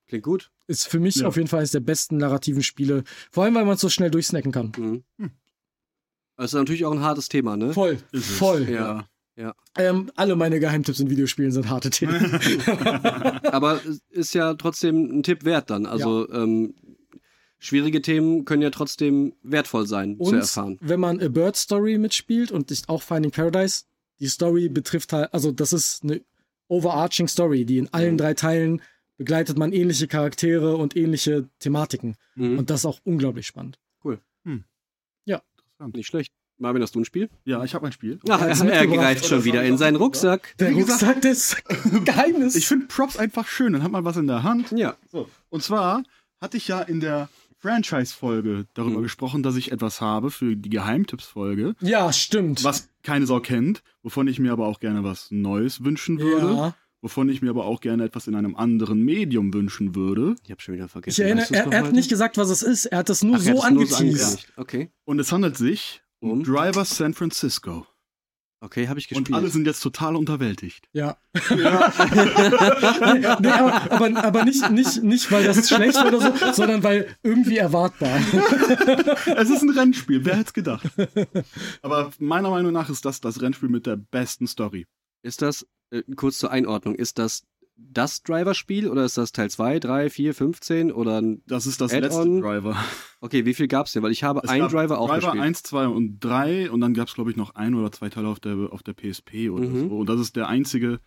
Klingt gut. Ist für mich ja. auf jeden Fall eines der besten narrativen Spiele. Vor allem, weil man es so schnell durchsnacken kann. Mhm. Hm. Das ist natürlich auch ein hartes Thema, ne? Voll. Voll. Ja. Ja. Ähm, alle meine Geheimtipps in Videospielen sind harte Themen. *laughs* Aber ist ja trotzdem ein Tipp wert dann. Also ja. ähm, schwierige Themen können ja trotzdem wertvoll sein und zu erfahren. Wenn man A Bird Story mitspielt und auch Finding Paradise, die Story betrifft halt, also das ist eine overarching Story, die in allen mhm. drei Teilen begleitet man ähnliche Charaktere und ähnliche Thematiken. Mhm. Und das ist auch unglaublich spannend. Cool. Hm. Ja. Nicht schlecht. Marvin, hast du ein Spiel? Ja, ich habe ein Spiel. Ach, *laughs* er, er greift schon wieder in seinen Rucksack. Der Rucksack des *laughs* Geheimnisses. Ich finde Props einfach schön. Dann hat man was in der Hand. Ja. So. Und zwar hatte ich ja in der Franchise-Folge darüber mhm. gesprochen, dass ich etwas habe für die Geheimtipps-Folge. Ja, stimmt. Was keine Sau kennt, wovon ich mir aber auch gerne was Neues wünschen würde. Ja wovon ich mir aber auch gerne etwas in einem anderen Medium wünschen würde. Ich habe schon wieder vergessen. Ich erinnere, er, er hat nicht gesagt, was es ist. Er hat das nur Ach, so angeteased. So okay. Und es handelt sich um Driver San Francisco. Okay, habe ich gespielt. Und alle sind jetzt total unterwältigt. Ja. ja. *laughs* nee, aber, aber, aber, nicht, nicht, nicht, weil das schlecht war oder so, sondern weil irgendwie erwartbar. *laughs* es ist ein Rennspiel, wer hätte es gedacht? Aber meiner Meinung nach ist das das Rennspiel mit der besten Story. Ist das äh, kurz zur Einordnung, ist das das Driver-Spiel oder ist das Teil 2, 3, 4, 15 oder ein Das ist das letzte Driver. Okay, wie viel gab es denn? Weil ich habe es einen Driver auch Driver gespielt. Driver 1, 2 und 3 und dann gab es glaube ich noch ein oder zwei Teile auf der, auf der PSP oder mhm. so. Und das ist der einzige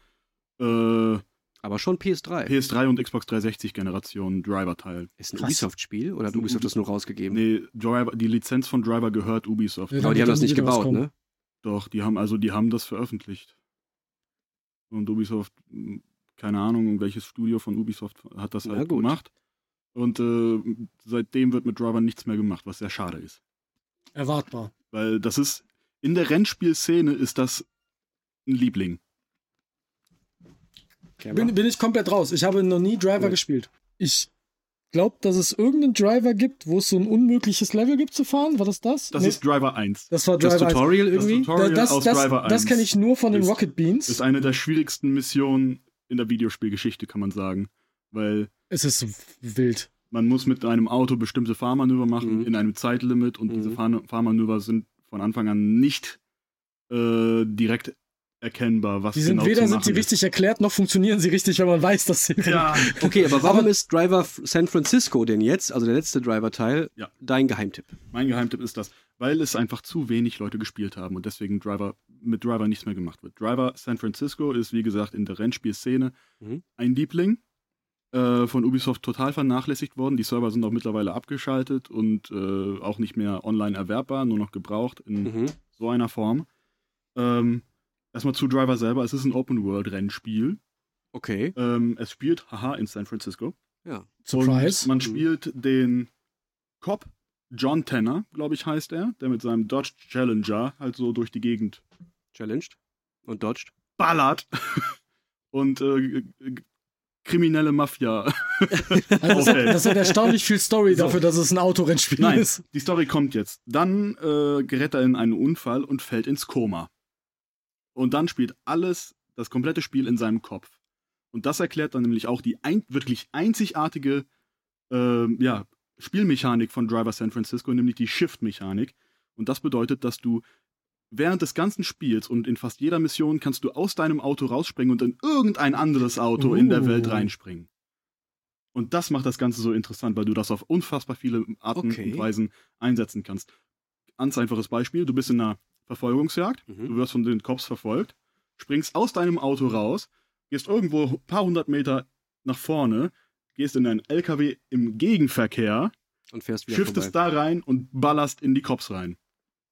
äh, aber schon PS3. PS3 und Xbox 360 Generation Driver-Teil. Ist ein Ubisoft-Spiel oder hat Ubisoft das nur rausgegeben? Nee, Driver, die Lizenz von Driver gehört Ubisoft. Ja, aber die haben das nicht gebaut, ne? Doch, die haben also die haben das veröffentlicht. Und Ubisoft, hm, keine Ahnung, welches Studio von Ubisoft hat das halt gemacht. Und äh, seitdem wird mit Driver nichts mehr gemacht, was sehr schade ist. Erwartbar. Weil das ist, in der Rennspielszene ist das ein Liebling. Bin, bin, ich komplett raus. Ich habe noch nie Driver ja. gespielt. Ich glaube, dass es irgendeinen Driver gibt, wo es so ein unmögliches Level gibt zu fahren. War das das? Das nee. ist Driver 1. Das war Driver das Tutorial 1. irgendwie? Das Tutorial das, aus das, Driver 1. Das kenne ich nur von den ist, Rocket Beans. Ist eine der schwierigsten Missionen in der Videospielgeschichte, kann man sagen. Weil. Es ist wild. Man muss mit einem Auto bestimmte Fahrmanöver machen mhm. in einem Zeitlimit und mhm. diese Fahr Fahrmanöver sind von Anfang an nicht äh, direkt erkennbar, was die sind genau weder sind sie richtig erklärt, noch funktionieren sie richtig, wenn man weiß, dass sie. Ja. *laughs* okay, aber warum aber, ist Driver San Francisco denn jetzt, also der letzte Driver-Teil, ja. dein Geheimtipp? Mein Geheimtipp ist das, weil es einfach zu wenig Leute gespielt haben und deswegen Driver mit Driver nichts mehr gemacht wird. Driver San Francisco ist, wie gesagt, in der Rennspielszene mhm. ein Liebling. Äh, von Ubisoft total vernachlässigt worden. Die Server sind auch mittlerweile abgeschaltet und äh, auch nicht mehr online erwerbbar, nur noch gebraucht in mhm. so einer Form. Ähm, Erstmal zu Driver selber. Es ist ein Open-World-Rennspiel. Okay. Ähm, es spielt, haha, in San Francisco. Ja. Surprise. Und man spielt den Cop John Tanner, glaube ich, heißt er, der mit seinem Dodge Challenger halt so durch die Gegend challenged und dodged. Ballert. *laughs* und äh, kriminelle Mafia. *laughs* also das, das hat erstaunlich viel Story dafür, dass es ein Autorennspiel Nein, ist. Die Story kommt jetzt. Dann äh, gerät er in einen Unfall und fällt ins Koma. Und dann spielt alles, das komplette Spiel in seinem Kopf. Und das erklärt dann nämlich auch die ein, wirklich einzigartige äh, ja, Spielmechanik von Driver San Francisco, nämlich die Shift-Mechanik. Und das bedeutet, dass du während des ganzen Spiels und in fast jeder Mission kannst du aus deinem Auto rausspringen und in irgendein anderes Auto uh. in der Welt uh. reinspringen. Und das macht das Ganze so interessant, weil du das auf unfassbar viele Arten okay. und Weisen einsetzen kannst. Ganz einfaches Beispiel: Du bist in einer Verfolgungsjagd, mhm. du wirst von den Cops verfolgt, springst aus deinem Auto raus, gehst irgendwo ein paar hundert Meter nach vorne, gehst in einen LKW im Gegenverkehr und fährst wieder shiftest vorbei. da rein und ballerst in die Cops rein.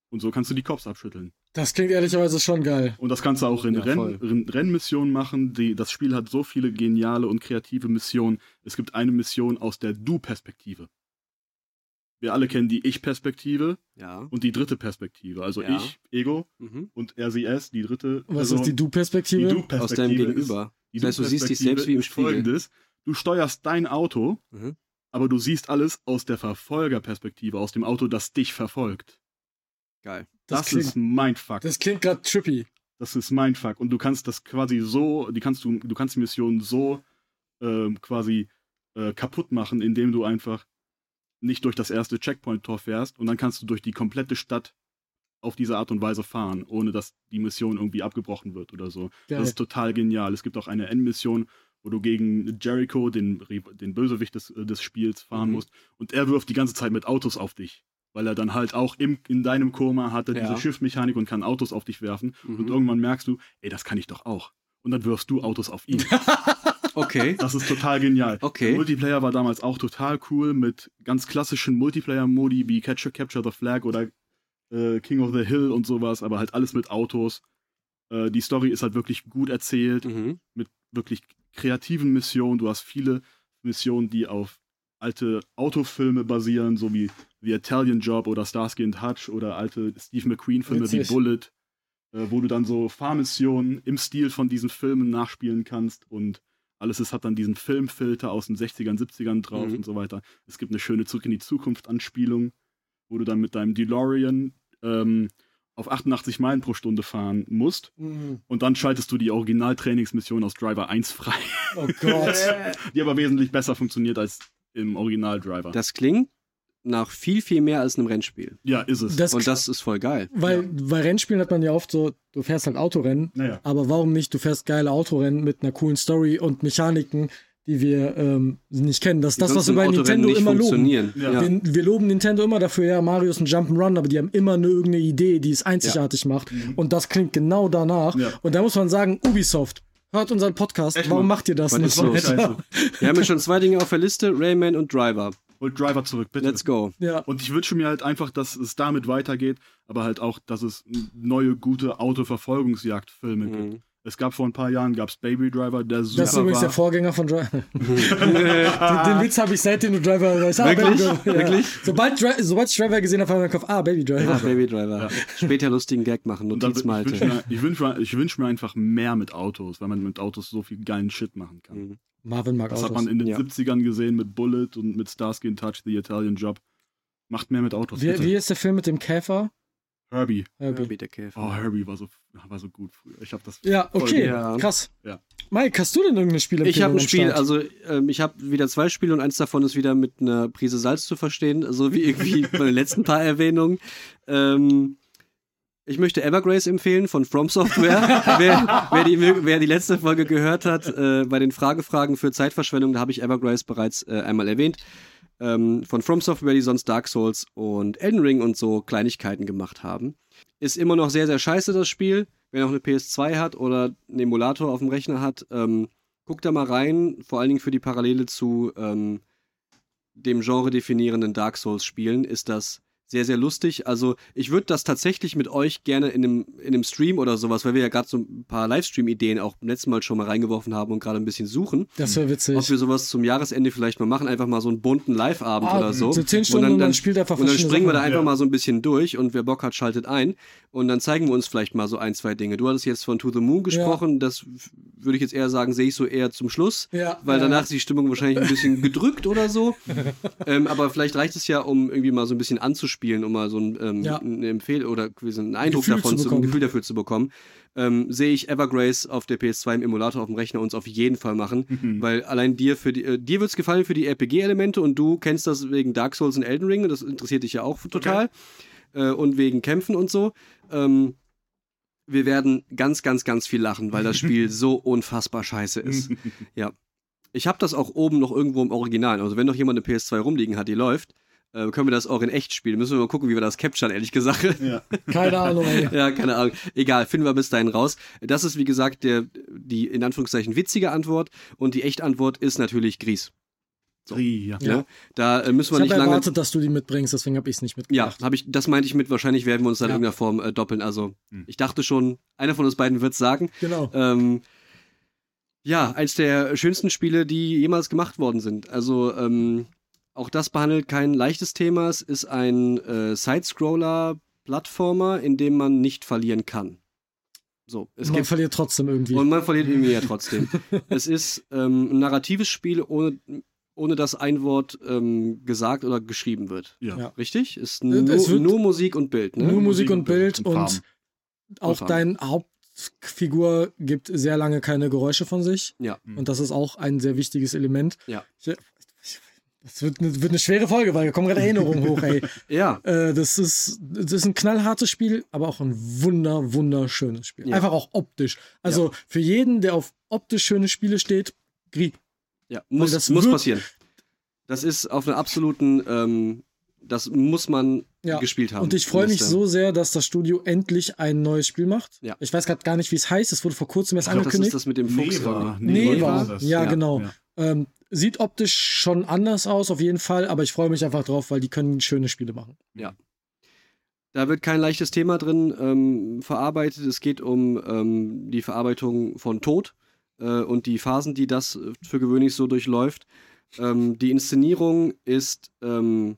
Und so kannst du die Cops abschütteln. Das klingt ehrlicherweise schon geil. Und das kannst du auch in ja, Renn, Rennmissionen machen. Die, das Spiel hat so viele geniale und kreative Missionen. Es gibt eine Mission aus der Du-Perspektive. Wir alle kennen die Ich-Perspektive ja. und die dritte Perspektive. Also ja. ich, Ego mhm. und RCS, die dritte. Was Person. ist die Du-Perspektive? Die Du-Perspektive. Aus deinem Gegenüber. Ist, das heißt, du siehst dich selbst wie im Spiegel. Folgendes. Du steuerst dein Auto, mhm. aber du siehst alles aus der Verfolgerperspektive, aus dem Auto, das dich verfolgt. Geil. Das, das klingt, ist Mindfuck. Das klingt gerade trippy. Das ist Mindfuck. Und du kannst das quasi so, die kannst du, du kannst die Mission so äh, quasi äh, kaputt machen, indem du einfach nicht durch das erste Checkpoint-Tor fährst und dann kannst du durch die komplette Stadt auf diese Art und Weise fahren, ohne dass die Mission irgendwie abgebrochen wird oder so. Geil. Das ist total genial. Es gibt auch eine Endmission, wo du gegen Jericho, den, den Bösewicht des, des Spiels, fahren mhm. musst und er wirft die ganze Zeit mit Autos auf dich weil er dann halt auch im, in deinem Koma hatte ja. diese Schiffmechanik und kann Autos auf dich werfen. Mhm. Und irgendwann merkst du, ey, das kann ich doch auch. Und dann wirfst du Autos auf ihn. *laughs* okay. Das ist total genial. Okay. Der Multiplayer war damals auch total cool mit ganz klassischen Multiplayer-Modi wie Capture, Capture the Flag oder äh, King of the Hill und sowas, aber halt alles mit Autos. Äh, die Story ist halt wirklich gut erzählt, mhm. mit wirklich kreativen Missionen. Du hast viele Missionen, die auf alte Autofilme basieren, so wie The Italian Job oder Starsky and Hutch oder alte Steve McQueen-Filme wie Bullet, äh, wo du dann so Fahrmissionen im Stil von diesen Filmen nachspielen kannst und alles ist, hat dann diesen Filmfilter aus den 60ern, 70ern drauf mhm. und so weiter. Es gibt eine schöne Zurück in die Zukunft-Anspielung, wo du dann mit deinem DeLorean ähm, auf 88 Meilen pro Stunde fahren musst. Mhm. Und dann schaltest du die Original-Trainingsmission aus Driver 1 frei. Oh Gott. *laughs* die aber wesentlich besser funktioniert als im Original-Driver. Das klingt nach viel, viel mehr als einem Rennspiel. Ja, ist es. Das und das ist voll geil. Weil ja. bei Rennspielen hat man ja oft so, du fährst halt Autorennen, naja. aber warum nicht, du fährst geile Autorennen mit einer coolen Story und Mechaniken, die wir ähm, nicht kennen. Das ist das, was wir bei Nintendo immer loben. Ja. Wir, wir, loben Nintendo immer dafür, ja, Mario ist ein Jump'n'Run, aber die haben immer eine irgendeine Idee, die es einzigartig ja. macht. Mhm. Und das klingt genau danach. Ja. Und da muss man sagen, Ubisoft, hört unseren Podcast. Echt, Warum macht ihr das nicht? Wir haben ja schon zwei Dinge auf der Liste, Rayman und Driver. Holt Driver zurück, bitte. Let's go. Ja. Und ich wünsche mir halt einfach, dass es damit weitergeht, aber halt auch, dass es neue, gute Autoverfolgungsjagdfilme mhm. gibt. Es gab vor ein paar Jahren gab's Baby Driver, der super Das ist übrigens war. der Vorgänger von Driver. *laughs* den, den, Witz habe ich seitdem du Driver weißt. Ah, Wirklich? Ja. Wirklich? Sobald, sobald ich Driver gesehen habe, habe ich im Kopf, ah, Baby Driver. Ah, Baby Driver. Ja. Später lustigen Gag machen, Notiz mal. Ich wünsche mir, wünsch mir, wünsch mir einfach mehr mit Autos, weil man mit Autos so viel geilen Shit machen kann. Mhm. Marvin mag das Autos. Das hat man in den ja. 70ern gesehen mit Bullet und mit Starsky in Touch, The Italian Job. Macht mehr mit Autos. Wie, wie ist der Film mit dem Käfer? Herbie. Herbie. Herbie der Käfer. Oh, Herbie war so, war so gut früher. Ich habe das. Ja, okay, ja. krass. Ja. Mike, hast du denn irgendein Spiel? Ich habe ein Spiel, also ähm, ich habe wieder zwei Spiele und eins davon ist wieder mit einer Prise Salz zu verstehen, so wie irgendwie *laughs* bei den letzten paar Erwähnungen. Ähm, ich möchte Evergrace empfehlen von From Software. *laughs* wer, wer, die, wer, die, letzte Folge gehört hat, äh, bei den Fragefragen für Zeitverschwendung, da habe ich Evergrace bereits äh, einmal erwähnt. Ähm, von From Software, die sonst Dark Souls und Elden Ring und so Kleinigkeiten gemacht haben. Ist immer noch sehr, sehr scheiße, das Spiel. Wer noch eine PS2 hat oder einen Emulator auf dem Rechner hat, ähm, guckt da mal rein. Vor allen Dingen für die Parallele zu ähm, dem Genre definierenden Dark Souls Spielen ist das sehr, sehr lustig. Also ich würde das tatsächlich mit euch gerne in einem, in einem Stream oder sowas, weil wir ja gerade so ein paar Livestream-Ideen auch beim letzten Mal schon mal reingeworfen haben und gerade ein bisschen suchen. Das wäre witzig. Ob wir sowas zum Jahresende vielleicht mal machen, einfach mal so einen bunten Live-Abend ah, oder so. So zehn Stunden und dann, dann, dann spielt einfach Und dann springen wir da einfach ja. mal so ein bisschen durch und wer Bock hat, schaltet ein. Und dann zeigen wir uns vielleicht mal so ein, zwei Dinge. Du hattest jetzt von To the Moon gesprochen, ja. das würde ich jetzt eher sagen, sehe ich so eher zum Schluss, ja, weil danach ist die Stimmung wahrscheinlich ein bisschen gedrückt oder so. *laughs* ähm, aber vielleicht reicht es ja, um irgendwie mal so ein bisschen anzuspielen spielen, um mal so ein, ähm, ja. ein Empfehl oder einen Eindruck Gefühl davon, zu, ein Gefühl dafür zu bekommen, ähm, sehe ich Evergrace auf der PS2 im Emulator auf dem Rechner uns auf jeden Fall machen, mhm. weil allein dir für die, äh, dir wird's gefallen für die RPG-Elemente und du kennst das wegen Dark Souls und Elden Ring, das interessiert dich ja auch total okay. äh, und wegen Kämpfen und so. Ähm, wir werden ganz, ganz, ganz viel lachen, weil das Spiel *laughs* so unfassbar scheiße ist. *laughs* ja. Ich habe das auch oben noch irgendwo im Original. Also wenn noch jemand eine PS2 rumliegen hat, die läuft, äh, können wir das auch in echt spielen. Müssen wir mal gucken, wie wir das capturen, ehrlich gesagt. Ja. Keine Ahnung. Ey. *laughs* ja, keine Ahnung. Egal, finden wir bis dahin raus. Das ist, wie gesagt, der, die in Anführungszeichen witzige Antwort. Und die echte Antwort ist natürlich Gries. So. ja. ja. Da äh, müssen wir ich nicht lange. Ich erwartet, dass du die mitbringst, deswegen habe ich es nicht mitgebracht. Ja, habe ich. Das meinte ich mit. Wahrscheinlich werden wir uns dann ja. in irgendeiner Form äh, doppeln. Also hm. ich dachte schon, einer von uns beiden wird sagen. Genau. Ähm, ja, eins der schönsten Spiele, die jemals gemacht worden sind. Also ähm, auch das behandelt kein leichtes Thema. Es ist ein äh, Sidescroller-Plattformer, in dem man nicht verlieren kann. So, es man gibt, verliert trotzdem irgendwie. Und man verliert irgendwie ja trotzdem. *laughs* es ist ähm, ein narratives Spiel, ohne, ohne dass ein Wort ähm, gesagt oder geschrieben wird. Ja. ja. Richtig? Ist nur, nur, Musik und Bild. Ne? Nur Musik, und Bild und, und auch und dein Hauptfigur gibt sehr lange keine Geräusche von sich. Ja. Und das ist auch ein sehr wichtiges Element. Ja. Ich, das wird eine, wird eine schwere Folge, weil da kommen gerade Erinnerungen hoch, ey. *laughs* ja. Äh, das, ist, das ist ein knallhartes Spiel, aber auch ein wunder, wunderschönes Spiel. Ja. Einfach auch optisch. Also ja. für jeden, der auf optisch schöne Spiele steht, Krieg. Ja, muss, das muss passieren. Das ist auf einer absoluten, ähm, das muss man ja. gespielt haben. Und ich freue mich so sehr, dass das Studio endlich ein neues Spiel macht. Ja. Ich weiß gerade gar nicht, wie es heißt. Es wurde vor kurzem erst angekündigt. Das ist das mit dem Fuchs. Neva. Neva. Neva. Ja, genau. Ähm, Sieht optisch schon anders aus, auf jeden Fall, aber ich freue mich einfach drauf, weil die können schöne Spiele machen. Ja. Da wird kein leichtes Thema drin ähm, verarbeitet. Es geht um ähm, die Verarbeitung von Tod äh, und die Phasen, die das für gewöhnlich so durchläuft. Ähm, die Inszenierung ist ähm,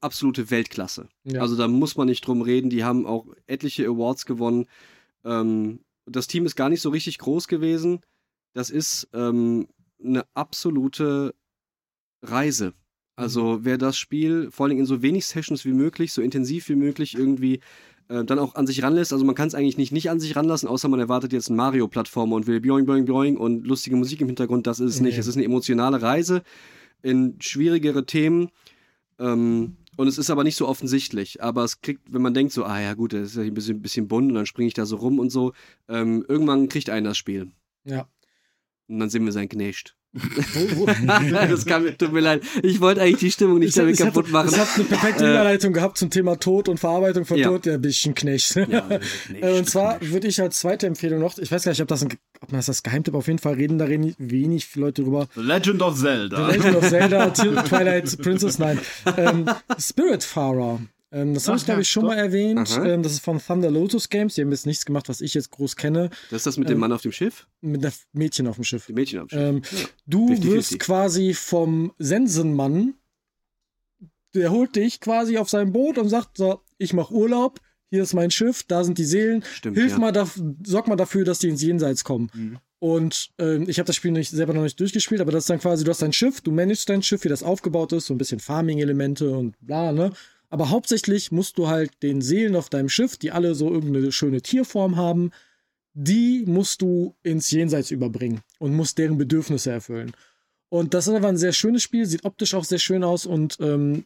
absolute Weltklasse. Ja. Also da muss man nicht drum reden. Die haben auch etliche Awards gewonnen. Ähm, das Team ist gar nicht so richtig groß gewesen. Das ist ähm, eine absolute Reise. Also mhm. wer das Spiel vor allem in so wenig Sessions wie möglich, so intensiv wie möglich irgendwie äh, dann auch an sich ranlässt, also man kann es eigentlich nicht nicht an sich ranlassen, außer man erwartet jetzt einen Mario-Plattformer und will boing, boing, boing und lustige Musik im Hintergrund, das ist es nicht. Es ist eine emotionale Reise in schwierigere Themen ähm, und es ist aber nicht so offensichtlich. Aber es kriegt, wenn man denkt so, ah ja gut, das ist ja ein bisschen, bisschen bunt und dann springe ich da so rum und so, ähm, irgendwann kriegt einen das Spiel. Ja. Und dann sind wir sein Knecht. *laughs* das kann mir, tut mir leid. Ich wollte eigentlich die Stimmung nicht ich, damit kaputt machen. Ich habe eine perfekte äh, Überleitung äh, gehabt zum Thema Tod und Verarbeitung von ja. Tod. Ja, bisschen Knecht. Ja, *laughs* Knecht äh, und zwar würde ich als zweite Empfehlung noch, ich weiß gar nicht, ob das ein, ob man das als Geheimtipp auf jeden Fall reden, da reden wenig Leute drüber. The Legend of Zelda. The Legend of Zelda, *laughs* Twilight Princess, nein. Ähm, Spiritfarer. Ähm, das habe ich, glaube ich, schon doch. mal erwähnt. Ähm, das ist von Thunder Lotus Games. Die haben jetzt nichts gemacht, was ich jetzt groß kenne. Das ist das mit dem ähm, Mann auf dem Schiff? Mit der Mädchen auf dem Schiff. Die Mädchen auf dem Schiff. Ähm, ja. Du 50, wirst 50. quasi vom Sensenmann, der holt dich quasi auf sein Boot und sagt: So, ich mache Urlaub. Hier ist mein Schiff, da sind die Seelen. Stimmt, Hilf ja. mal, da, sorg mal dafür, dass die ins Jenseits kommen. Mhm. Und ähm, ich habe das Spiel nicht, selber noch nicht durchgespielt, aber das ist dann quasi, du hast dein Schiff, du managst dein Schiff, wie das aufgebaut ist, so ein bisschen Farming-Elemente und bla, ne? Aber hauptsächlich musst du halt den Seelen auf deinem Schiff, die alle so irgendeine schöne Tierform haben, die musst du ins Jenseits überbringen und musst deren Bedürfnisse erfüllen. Und das ist aber ein sehr schönes Spiel, sieht optisch auch sehr schön aus und ähm,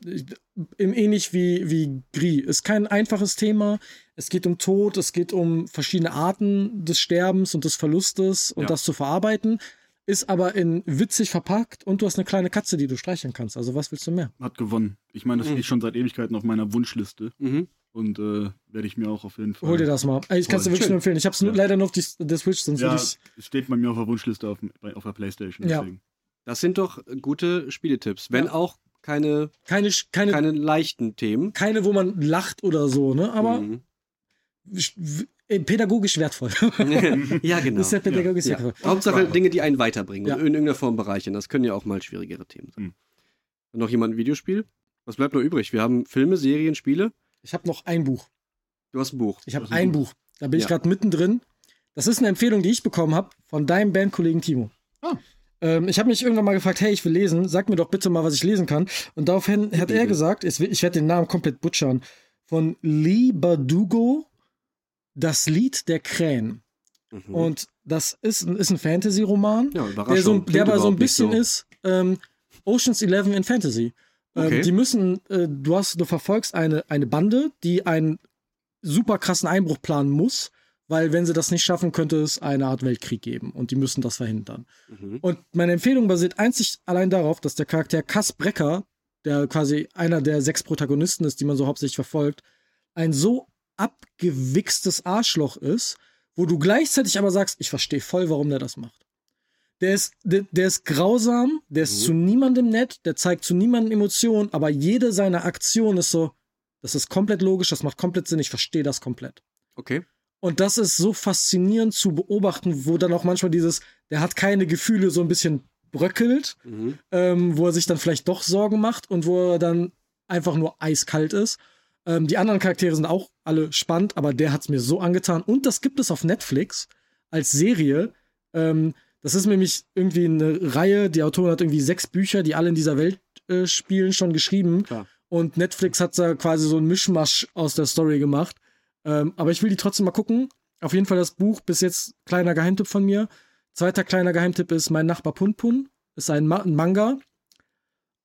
ähnlich wie, wie Gris. Ist kein einfaches Thema. Es geht um Tod, es geht um verschiedene Arten des Sterbens und des Verlustes und ja. das zu verarbeiten ist aber in witzig verpackt und du hast eine kleine Katze, die du streicheln kannst. Also was willst du mehr? Hat gewonnen. Ich meine, das mhm. steht schon seit Ewigkeiten auf meiner Wunschliste. Mhm. Und äh, werde ich mir auch auf jeden Fall. Hol dir das mal. Ich kann es dir wirklich nur empfehlen. Ich habe es ja. leider nur auf die, der Switch, sonst ja, würde ich. Es steht bei mir auf der Wunschliste auf, auf der Playstation. Ja. Das sind doch gute Spieletipps. Wenn ja. auch keine, keine, keine, keine leichten Themen. Keine, wo man lacht oder so, ne? Aber mhm. Äh, pädagogisch wertvoll. *laughs* ja, genau. Das ist ja pädagogisch ja. wertvoll. Hauptsache Dinge, die einen weiterbringen. Ja. In irgendeiner Form bereichern. Das können ja auch mal schwierigere Themen sein. Mhm. Noch jemand ein Videospiel? Was bleibt noch übrig? Wir haben Filme, Serien, Spiele. Ich habe noch ein Buch. Du hast ein Buch. Ich habe ein Buch. Da bin ja. ich gerade mittendrin. Das ist eine Empfehlung, die ich bekommen habe von deinem Bandkollegen Timo. Ah. Ähm, ich habe mich irgendwann mal gefragt, hey, ich will lesen, sag mir doch bitte mal, was ich lesen kann. Und daraufhin hat er gesagt, ich werde den Namen komplett butchern, von Lee Bardugo, das Lied der Krähen. Mhm. Und das ist, ist ein Fantasy-Roman, ja, der, so, der aber so ein bisschen so. ist ähm, Oceans 11 in Fantasy. Ähm, okay. die müssen, äh, du hast, du verfolgst eine, eine Bande, die einen super krassen Einbruch planen muss weil wenn sie das nicht schaffen, könnte es eine Art Weltkrieg geben und die müssen das verhindern. Mhm. Und meine Empfehlung basiert einzig allein darauf, dass der Charakter Cass Brecker, der quasi einer der sechs Protagonisten ist, die man so hauptsächlich verfolgt, ein so abgewichstes Arschloch ist, wo du gleichzeitig aber sagst, ich verstehe voll, warum der das macht. Der ist, der, der ist grausam, der ist mhm. zu niemandem nett, der zeigt zu niemandem Emotionen, aber jede seiner Aktionen ist so, das ist komplett logisch, das macht komplett Sinn, ich verstehe das komplett. Okay. Und das ist so faszinierend zu beobachten, wo dann auch manchmal dieses, der hat keine Gefühle, so ein bisschen bröckelt, mhm. ähm, wo er sich dann vielleicht doch Sorgen macht und wo er dann einfach nur eiskalt ist. Ähm, die anderen Charaktere sind auch alle spannend, aber der hat es mir so angetan. Und das gibt es auf Netflix als Serie. Ähm, das ist nämlich irgendwie eine Reihe, die Autorin hat irgendwie sechs Bücher, die alle in dieser Welt äh, spielen, schon geschrieben. Klar. Und Netflix hat da quasi so ein Mischmasch aus der Story gemacht. Ähm, aber ich will die trotzdem mal gucken. Auf jeden Fall das Buch, bis jetzt kleiner Geheimtipp von mir. Zweiter kleiner Geheimtipp ist Mein Nachbar Punpun. Ist ein, Ma ein Manga.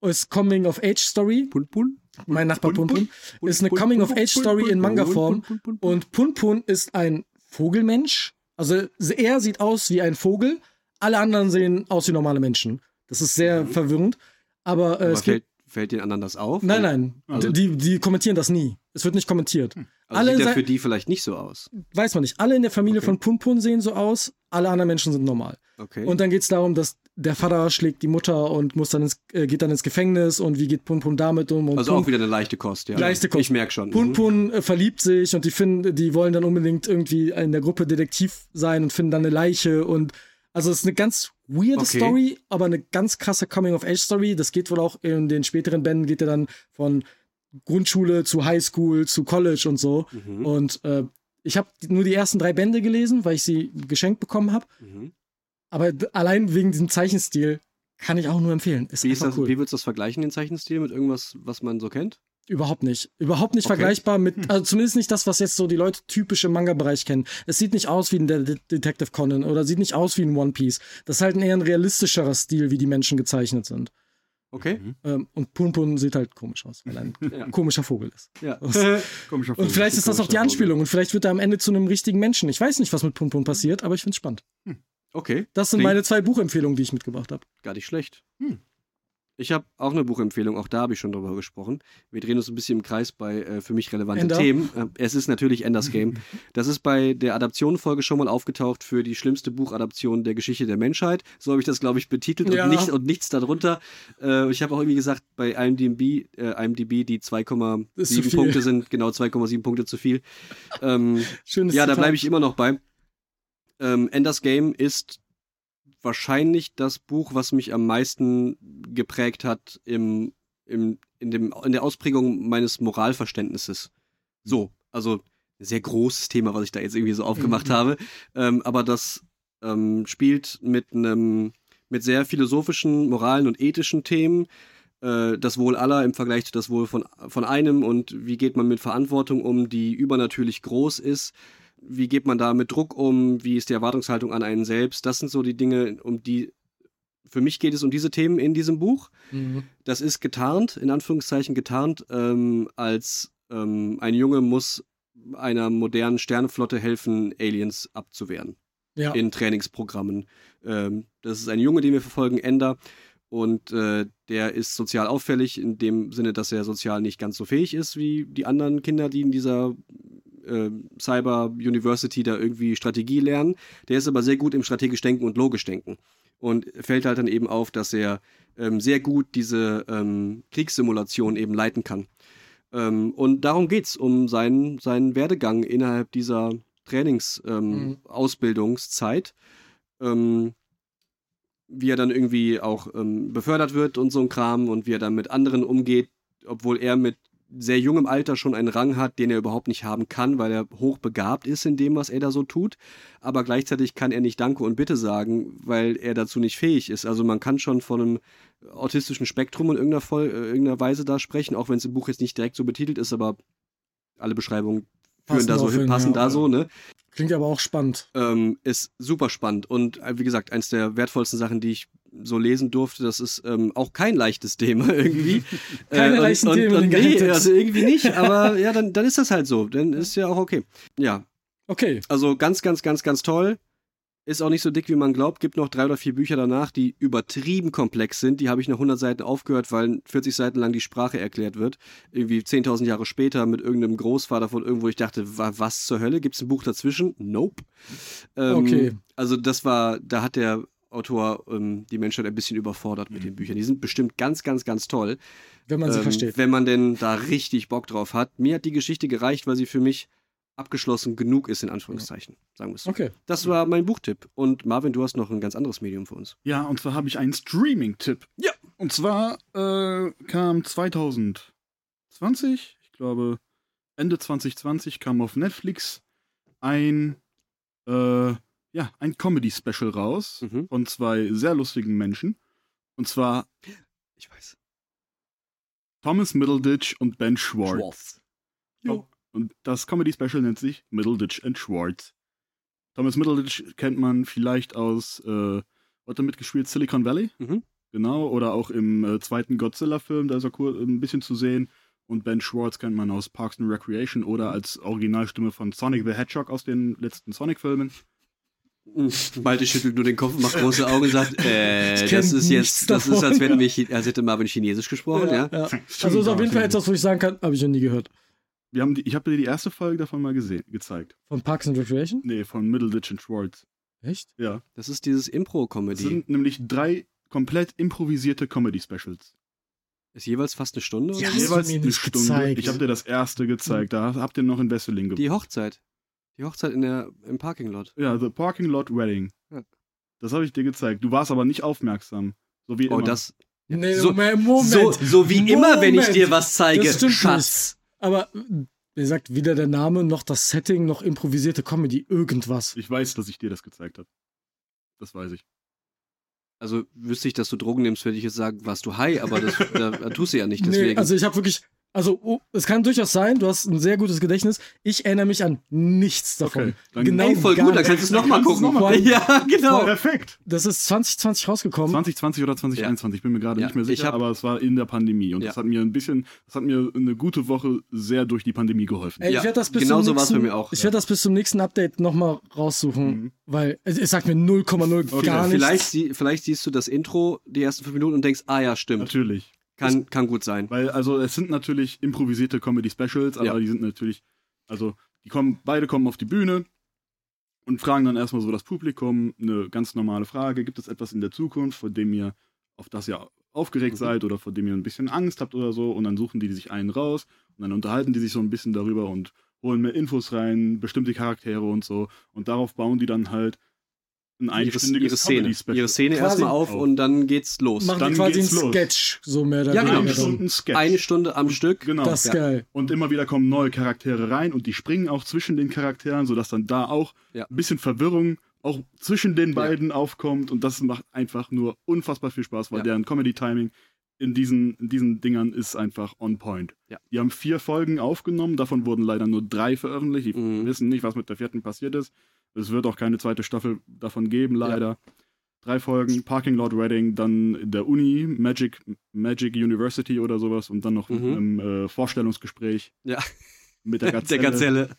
Ist Coming of Age Story. Punpun? Mein Nachbar Punpun. Ist eine Coming of Age Story in Manga-Form. Und Punpun ist ein Vogelmensch. Also er sieht aus wie ein Vogel. Alle anderen sehen aus wie normale Menschen. Das ist sehr mhm. verwirrend. Aber, äh, Aber es fällt, fällt den anderen das auf? Nein, nein. Also die, die kommentieren das nie. Es wird nicht kommentiert. Hm. Also alle sieht der für die vielleicht nicht so aus? Weiß man nicht. Alle in der Familie okay. von Punpun sehen so aus, alle anderen Menschen sind normal. Okay. Und dann geht es darum, dass der Vater schlägt die Mutter und muss dann ins, äh, geht dann ins Gefängnis und wie geht Punpun damit um? also Pun auch wieder eine leichte Kost, ja. Leichte Kost. Ich merke schon. Punpun mhm. äh, verliebt sich und die finden, die wollen dann unbedingt irgendwie in der Gruppe Detektiv sein und finden dann eine Leiche und also es ist eine ganz weirde okay. Story, aber eine ganz krasse Coming-of-Age-Story. Das geht wohl auch in den späteren Bänden, geht er dann von Grundschule zu Highschool zu College und so. Mhm. Und äh, ich habe nur die ersten drei Bände gelesen, weil ich sie geschenkt bekommen habe. Mhm. Aber allein wegen diesem Zeichenstil kann ich auch nur empfehlen. Ist wie, ist das, cool. wie würdest du das vergleichen, den Zeichenstil, mit irgendwas, was man so kennt? Überhaupt nicht. Überhaupt nicht okay. vergleichbar mit, hm. also zumindest nicht das, was jetzt so die Leute typisch im Manga-Bereich kennen. Es sieht nicht aus wie ein De Detective Conan oder sieht nicht aus wie ein One Piece. Das ist halt ein eher ein realistischerer Stil, wie die Menschen gezeichnet sind. Okay. Mhm. Ähm, und Punpun sieht halt komisch aus, weil er ein *laughs* ja. komischer Vogel ist. Ja. *laughs* *laughs* komischer Vogel. Und vielleicht ist das auch die Anspielung und vielleicht wird er am Ende zu einem richtigen Menschen. Ich weiß nicht, was mit Punpun passiert, aber ich finde es spannend. Hm. Okay. Das sind Klingt meine zwei Buchempfehlungen, die ich mitgebracht habe. Gar nicht schlecht. Hm. Ich habe auch eine Buchempfehlung, auch da habe ich schon drüber gesprochen. Wir drehen uns ein bisschen im Kreis bei äh, für mich relevanten Ender. Themen. Äh, es ist natürlich Enders Game. *laughs* Das ist bei der Adaptionenfolge schon mal aufgetaucht für die schlimmste Buchadaption der Geschichte der Menschheit. So habe ich das, glaube ich, betitelt ja. und, nicht, und nichts darunter. Äh, ich habe auch irgendwie gesagt, bei IMDb, äh, IMDb die 2,7 Punkte sind genau 2,7 Punkte zu viel. Ähm, *laughs* Schönes ja, da bleibe ich immer noch bei. Ähm, Enders Game ist wahrscheinlich das Buch, was mich am meisten geprägt hat im, im, in, dem, in der Ausprägung meines Moralverständnisses. So, also ein sehr großes Thema, was ich da jetzt irgendwie so aufgemacht mhm. habe. Ähm, aber das ähm, spielt mit einem mit sehr philosophischen, moralen und ethischen Themen. Äh, das Wohl aller im Vergleich zu das Wohl von, von einem und wie geht man mit Verantwortung um, die übernatürlich groß ist wie geht man da mit Druck um, wie ist die Erwartungshaltung an einen selbst. Das sind so die Dinge, um die für mich geht es um diese Themen in diesem Buch. Mhm. Das ist getarnt, in Anführungszeichen getarnt, ähm, als ähm, ein Junge muss einer modernen Sternenflotte helfen, Aliens abzuwehren. Ja. In Trainingsprogrammen. Ähm, das ist ein Junge, den wir verfolgen, Ender. Und äh, der ist sozial auffällig, in dem Sinne, dass er sozial nicht ganz so fähig ist wie die anderen Kinder, die in dieser äh, Cyber University da irgendwie Strategie lernen. Der ist aber sehr gut im strategisch Denken und logisch Denken. Und fällt halt dann eben auf, dass er ähm, sehr gut diese ähm, Kriegssimulation eben leiten kann. Ähm, und darum geht's, um seinen, seinen Werdegang innerhalb dieser Trainings-Ausbildungszeit. Ähm, mhm. Ähm, wie er dann irgendwie auch ähm, befördert wird und so ein Kram und wie er dann mit anderen umgeht, obwohl er mit sehr jungem Alter schon einen Rang hat, den er überhaupt nicht haben kann, weil er hochbegabt ist in dem, was er da so tut. Aber gleichzeitig kann er nicht Danke und Bitte sagen, weil er dazu nicht fähig ist. Also man kann schon von einem autistischen Spektrum in irgendeiner, Voll äh, irgendeiner Weise da sprechen, auch wenn es im Buch jetzt nicht direkt so betitelt ist, aber alle Beschreibungen führen da so hin, passen ja. da so, ne? Klingt aber auch spannend. Ähm, ist super spannend und äh, wie gesagt, eins der wertvollsten Sachen, die ich so lesen durfte. Das ist ähm, auch kein leichtes Thema *laughs* irgendwie. *laughs* Keine äh, leichten und, Themen. Und, nee, also irgendwie nicht, *laughs* aber ja, dann, dann ist das halt so. Dann ist ja auch okay. Ja. Okay. Also ganz, ganz, ganz, ganz toll. Ist auch nicht so dick, wie man glaubt. Gibt noch drei oder vier Bücher danach, die übertrieben komplex sind. Die habe ich nach 100 Seiten aufgehört, weil 40 Seiten lang die Sprache erklärt wird. Irgendwie 10.000 Jahre später mit irgendeinem Großvater von irgendwo. Ich dachte, was zur Hölle? Gibt es ein Buch dazwischen? Nope. Ähm, okay. Also das war, da hat der Autor ähm, die Menschheit ein bisschen überfordert mit den Büchern. Die sind bestimmt ganz, ganz, ganz toll. Wenn man sie ähm, versteht. Wenn man denn da richtig Bock drauf hat. Mir hat die Geschichte gereicht, weil sie für mich abgeschlossen genug ist, in Anführungszeichen, sagen wir es so. Okay. Das war mein Buchtipp. Und Marvin, du hast noch ein ganz anderes Medium für uns. Ja, und zwar habe ich einen Streaming-Tipp. Ja. Und zwar äh, kam 2020, ich glaube Ende 2020, kam auf Netflix ein äh, ja, ein Comedy-Special raus mhm. von zwei sehr lustigen Menschen. Und zwar. Ich weiß. Thomas Middleditch und Ben Schwartz. Schwartz. Und das Comedy-Special nennt sich Middleditch and Schwartz. Thomas Middleditch kennt man vielleicht aus, äh, hat er mitgespielt, Silicon Valley? Mhm. Genau, oder auch im äh, zweiten Godzilla-Film, da ist er cool, ein bisschen zu sehen. Und Ben Schwartz kennt man aus Parks and Recreation oder als Originalstimme von Sonic the Hedgehog aus den letzten Sonic-Filmen. *laughs* Malte schüttelt nur den Kopf, macht große Augen und sagt, *laughs* äh, das ist jetzt, das davon, ist, als, wenn mich, als hätte Marvin Chinesisch gesprochen, ja. ja. ja. Also ist auf jeden Fall etwas, wo ich sagen kann, habe ich noch nie gehört. Wir haben die, ich habe dir die erste Folge davon mal gesehen, gezeigt. Von Parks and Recreation? Nee, von Middleditch and Schwartz. Echt? Ja. Das ist dieses Impro-Comedy. Das sind nämlich drei komplett improvisierte Comedy-Specials. Ist jeweils fast eine Stunde? Ja, jeweils eine Stunde. Gezeigt. Ich habe dir das erste gezeigt. Da habt ihr noch in Wesseling gebracht. Die Hochzeit. Die Hochzeit in der, im Parking Lot. Ja, The Parking Lot Wedding. Ja. Das habe ich dir gezeigt. Du warst aber nicht aufmerksam. So wie oh, immer. das. Nee, so, Moment. So, so wie Moment. immer, wenn ich dir was zeige. Das stimmt Schatz. Nicht. Aber wie gesagt, weder der Name noch das Setting noch improvisierte Comedy, irgendwas. Ich weiß, dass ich dir das gezeigt habe. Das weiß ich. Also wüsste ich, dass du Drogen nimmst, würde ich jetzt sagen, warst du high, aber das da, da tust du ja nicht. Deswegen. Nee, also ich habe wirklich, also, oh, es kann durchaus sein, du hast ein sehr gutes Gedächtnis. Ich erinnere mich an nichts davon. Okay, dann genau, ey, voll gut, dann kannst du es nochmal gucken. Noch mal. ja, genau. Perfekt. Das ist 2020 rausgekommen. 2020 oder 2021, ja. ich bin mir gerade ja. nicht mehr sicher, hab, aber es war in der Pandemie. Und ja. das hat mir ein bisschen, das hat mir eine gute Woche sehr durch die Pandemie geholfen. Ey, ich werde das bis genau so war es bei mir auch. Ich werde das bis zum nächsten Update nochmal raussuchen, mhm. weil es, es, sagt mir 0,0 okay. gar nichts. Vielleicht, vielleicht siehst du das Intro, die ersten fünf Minuten und denkst, ah ja, stimmt. Natürlich. Kann, kann gut sein. Weil, also, es sind natürlich improvisierte Comedy-Specials, aber ja. die sind natürlich, also, die kommen, beide kommen auf die Bühne und fragen dann erstmal so das Publikum eine ganz normale Frage: Gibt es etwas in der Zukunft, vor dem ihr, auf das ihr aufgeregt mhm. seid oder vor dem ihr ein bisschen Angst habt oder so? Und dann suchen die sich einen raus und dann unterhalten die sich so ein bisschen darüber und holen mehr Infos rein, bestimmte Charaktere und so. Und darauf bauen die dann halt ein einstündiges ihre Szene, ihre Szene erstmal auf, auf und dann geht's los. Machen dann quasi einen Sketch, so mehr oder ja, genau. Eine Stunde, Sketch. Eine Stunde am Stück. Genau. Das ist ja. geil. Und immer wieder kommen neue Charaktere rein und die springen auch zwischen den Charakteren, sodass dann da auch ja. ein bisschen Verwirrung auch zwischen den beiden ja. aufkommt und das macht einfach nur unfassbar viel Spaß, weil deren Comedy-Timing in diesen, in diesen Dingern ist einfach on point. Ja. Die haben vier Folgen aufgenommen, davon wurden leider nur drei veröffentlicht. Die mhm. wissen nicht, was mit der vierten passiert ist. Es wird auch keine zweite Staffel davon geben, leider. Ja. Drei Folgen, Parking Lot Reading, dann in der Uni, Magic, Magic University oder sowas und dann noch mhm. ein äh, Vorstellungsgespräch. Ja. Mit der *laughs* Gazelle. der Gazelle.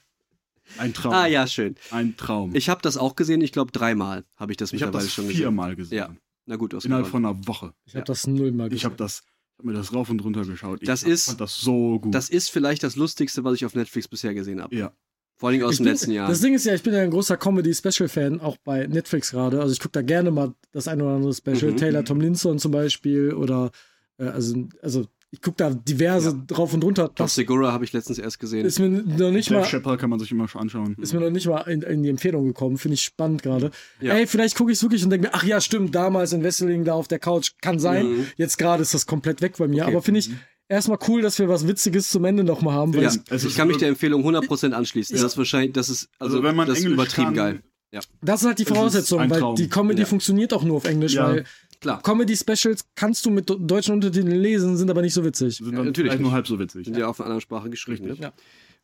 Ein Traum. Ah ja, schön. Ein Traum. Ich habe das auch gesehen, ich glaube dreimal habe ich das ich mittlerweile das schon gesehen. viermal gesehen. Ja. Na gut, Innerhalb von einer Woche. Ich habe ja. das nullmal gesehen. Ich habe das ich habe mir das rauf und runter geschaut. Ich das ist, fand das so gut. Das ist vielleicht das Lustigste, was ich auf Netflix bisher gesehen habe. Ja. Vor allem aus ich dem bin, letzten Jahr. Das Ding ist ja, ich bin ja ein großer Comedy-Special-Fan, auch bei Netflix gerade. Also ich gucke da gerne mal das ein oder andere Special. Mhm. Taylor Tomlinson zum Beispiel oder äh, also, also ich gucke da diverse ja. drauf und runter. Top Segura habe ich letztens erst gesehen. Ist mir noch nicht Dave mal. Chappelle kann man sich immer schon anschauen. Ist mir noch nicht mal in, in die Empfehlung gekommen. Finde ich spannend gerade. Ja. Ey, vielleicht gucke ich es wirklich und denke mir, ach ja, stimmt, damals in Wesseling da auf der Couch kann sein. Mhm. Jetzt gerade ist das komplett weg bei mir. Okay. Aber finde ich, erstmal cool, dass wir was Witziges zum Ende nochmal haben. Ja, also ich kann mich der Empfehlung 100% anschließen. Ja. Das ist wahrscheinlich, das ist, also, also wenn man das ist übertrieben kann, geil. Ja. Das ist halt die Voraussetzung, weil die Comedy ja. funktioniert auch nur auf Englisch, ja. weil Klar. Comedy-Specials kannst du mit deutschen Untertiteln lesen, sind aber nicht so witzig. Sind ja, natürlich nur halb so witzig. Sind ja auf einer anderen Sprache geschrieben. Ne? Ja.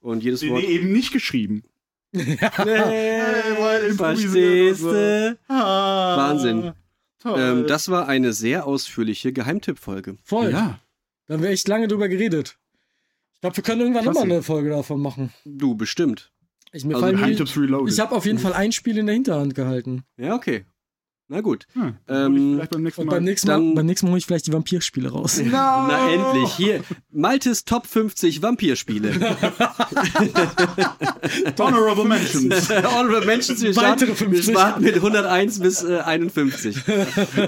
Und jedes Wort. Nee, eben nicht geschrieben. *laughs* Nee, verstehst du? Ah, Wahnsinn. Ähm, das war eine sehr ausführliche Geheimtipp-Folge. Voll. Ja. Da haben wir echt lange drüber geredet. Ich glaube, wir können irgendwann nochmal eine Folge davon machen. Du, bestimmt. Ich, mir also Geheimtipps Reloaded. Ich habe auf jeden *laughs* Fall ein Spiel in der Hinterhand gehalten. Ja, okay. Na gut. Hm, ähm, vielleicht beim nächsten Mal. Beim nächsten Mal, beim nächsten Mal hole ich vielleicht die Vampirspiele raus. No. *laughs* Na endlich. Hier, Maltes Top 50 Vampirspiele. *laughs* *laughs* Honorable Mentions. Honorable Mentions. Wir starten, Weitere 50. wir starten mit 101 bis äh, 51.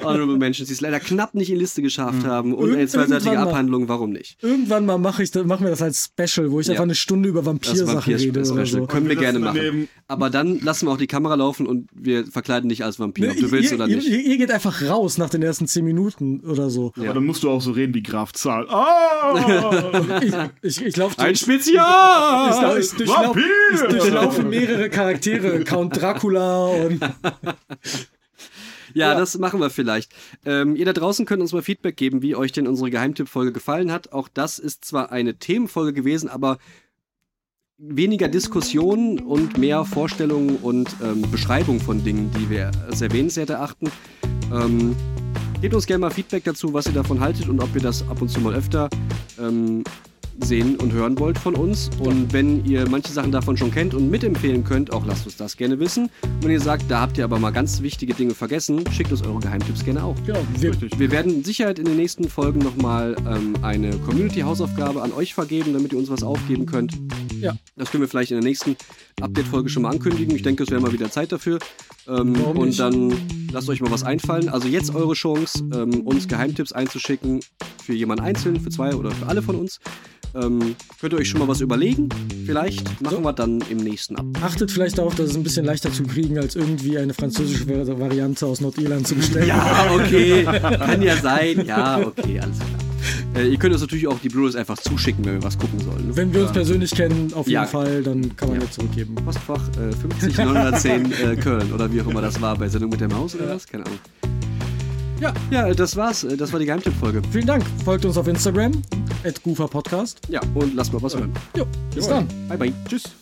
Honorable Mentions, die es leider knapp nicht in die Liste geschafft hm. haben. Und eine zweiseitige Abhandlung, warum nicht? Irgendwann mal mache ich, machen wir das als Special, wo ich ja. einfach eine Stunde über Vampirsachen rede. Oder so. Können wir gerne machen. Aber dann lassen wir auch die Kamera laufen und wir verkleiden dich als Vampir, ob du willst ihr, oder nicht. Ihr, ihr, geht einfach raus nach den ersten zehn Minuten oder so. Ja. Aber dann musst du auch so reden wie Graf Zahl. Oh! *laughs* ich, ich, ich lauf Ein Spezial! Ich, ich, durchlauf, ich durchlaufe mehrere Charaktere. Count Dracula und. Ja, ja, das machen wir vielleicht. Ähm, ihr da draußen könnt uns mal Feedback geben, wie euch denn unsere Geheimtipp-Folge gefallen hat. Auch das ist zwar eine Themenfolge gewesen, aber weniger Diskussion und mehr Vorstellungen und ähm, Beschreibung von Dingen, die wir als erwähnenswert erachten. Ähm, gebt uns gerne mal Feedback dazu, was ihr davon haltet und ob ihr das ab und zu mal öfter ähm, sehen und hören wollt von uns. Und wenn ihr manche Sachen davon schon kennt und mitempfehlen könnt, auch lasst uns das gerne wissen. Und wenn ihr sagt, da habt ihr aber mal ganz wichtige Dinge vergessen, schickt uns eure Geheimtipps gerne auch. Genau, wirklich. Wir werden Sicherheit in den nächsten Folgen nochmal ähm, eine Community-Hausaufgabe an euch vergeben, damit ihr uns was aufgeben könnt. Ja. Das können wir vielleicht in der nächsten Update-Folge schon mal ankündigen. Ich denke, es wäre mal wieder Zeit dafür. Ähm, und dann lasst euch mal was einfallen. Also jetzt eure Chance, ähm, uns Geheimtipps einzuschicken für jemanden einzeln, für zwei oder für alle von uns. Ähm, könnt ihr euch schon mal was überlegen? Vielleicht machen so. wir dann im nächsten ab. Achtet vielleicht darauf, dass es ein bisschen leichter zu kriegen, als irgendwie eine französische Variante aus Nordirland zu *laughs* bestellen. ja, okay. Kann ja sein. Ja, okay, alles klar. *laughs* Äh, ihr könnt uns natürlich auch die Blu-rays einfach zuschicken, wenn wir was gucken sollen. Wenn wir uns persönlich kennen, auf jeden ja. Fall, dann kann man ja, ja zurückgeben. Postfach äh, 50 910 *laughs* äh, Köln oder wie auch immer das war bei Sendung mit der Maus oder was? Keine Ahnung. Ja, ja, das war's. Das war die Geheimtipp-Folge. Vielen Dank. Folgt uns auf Instagram, at Podcast. Ja, und lasst mal was hören. Jo, bis Jawohl. dann. Bye, bye. Tschüss.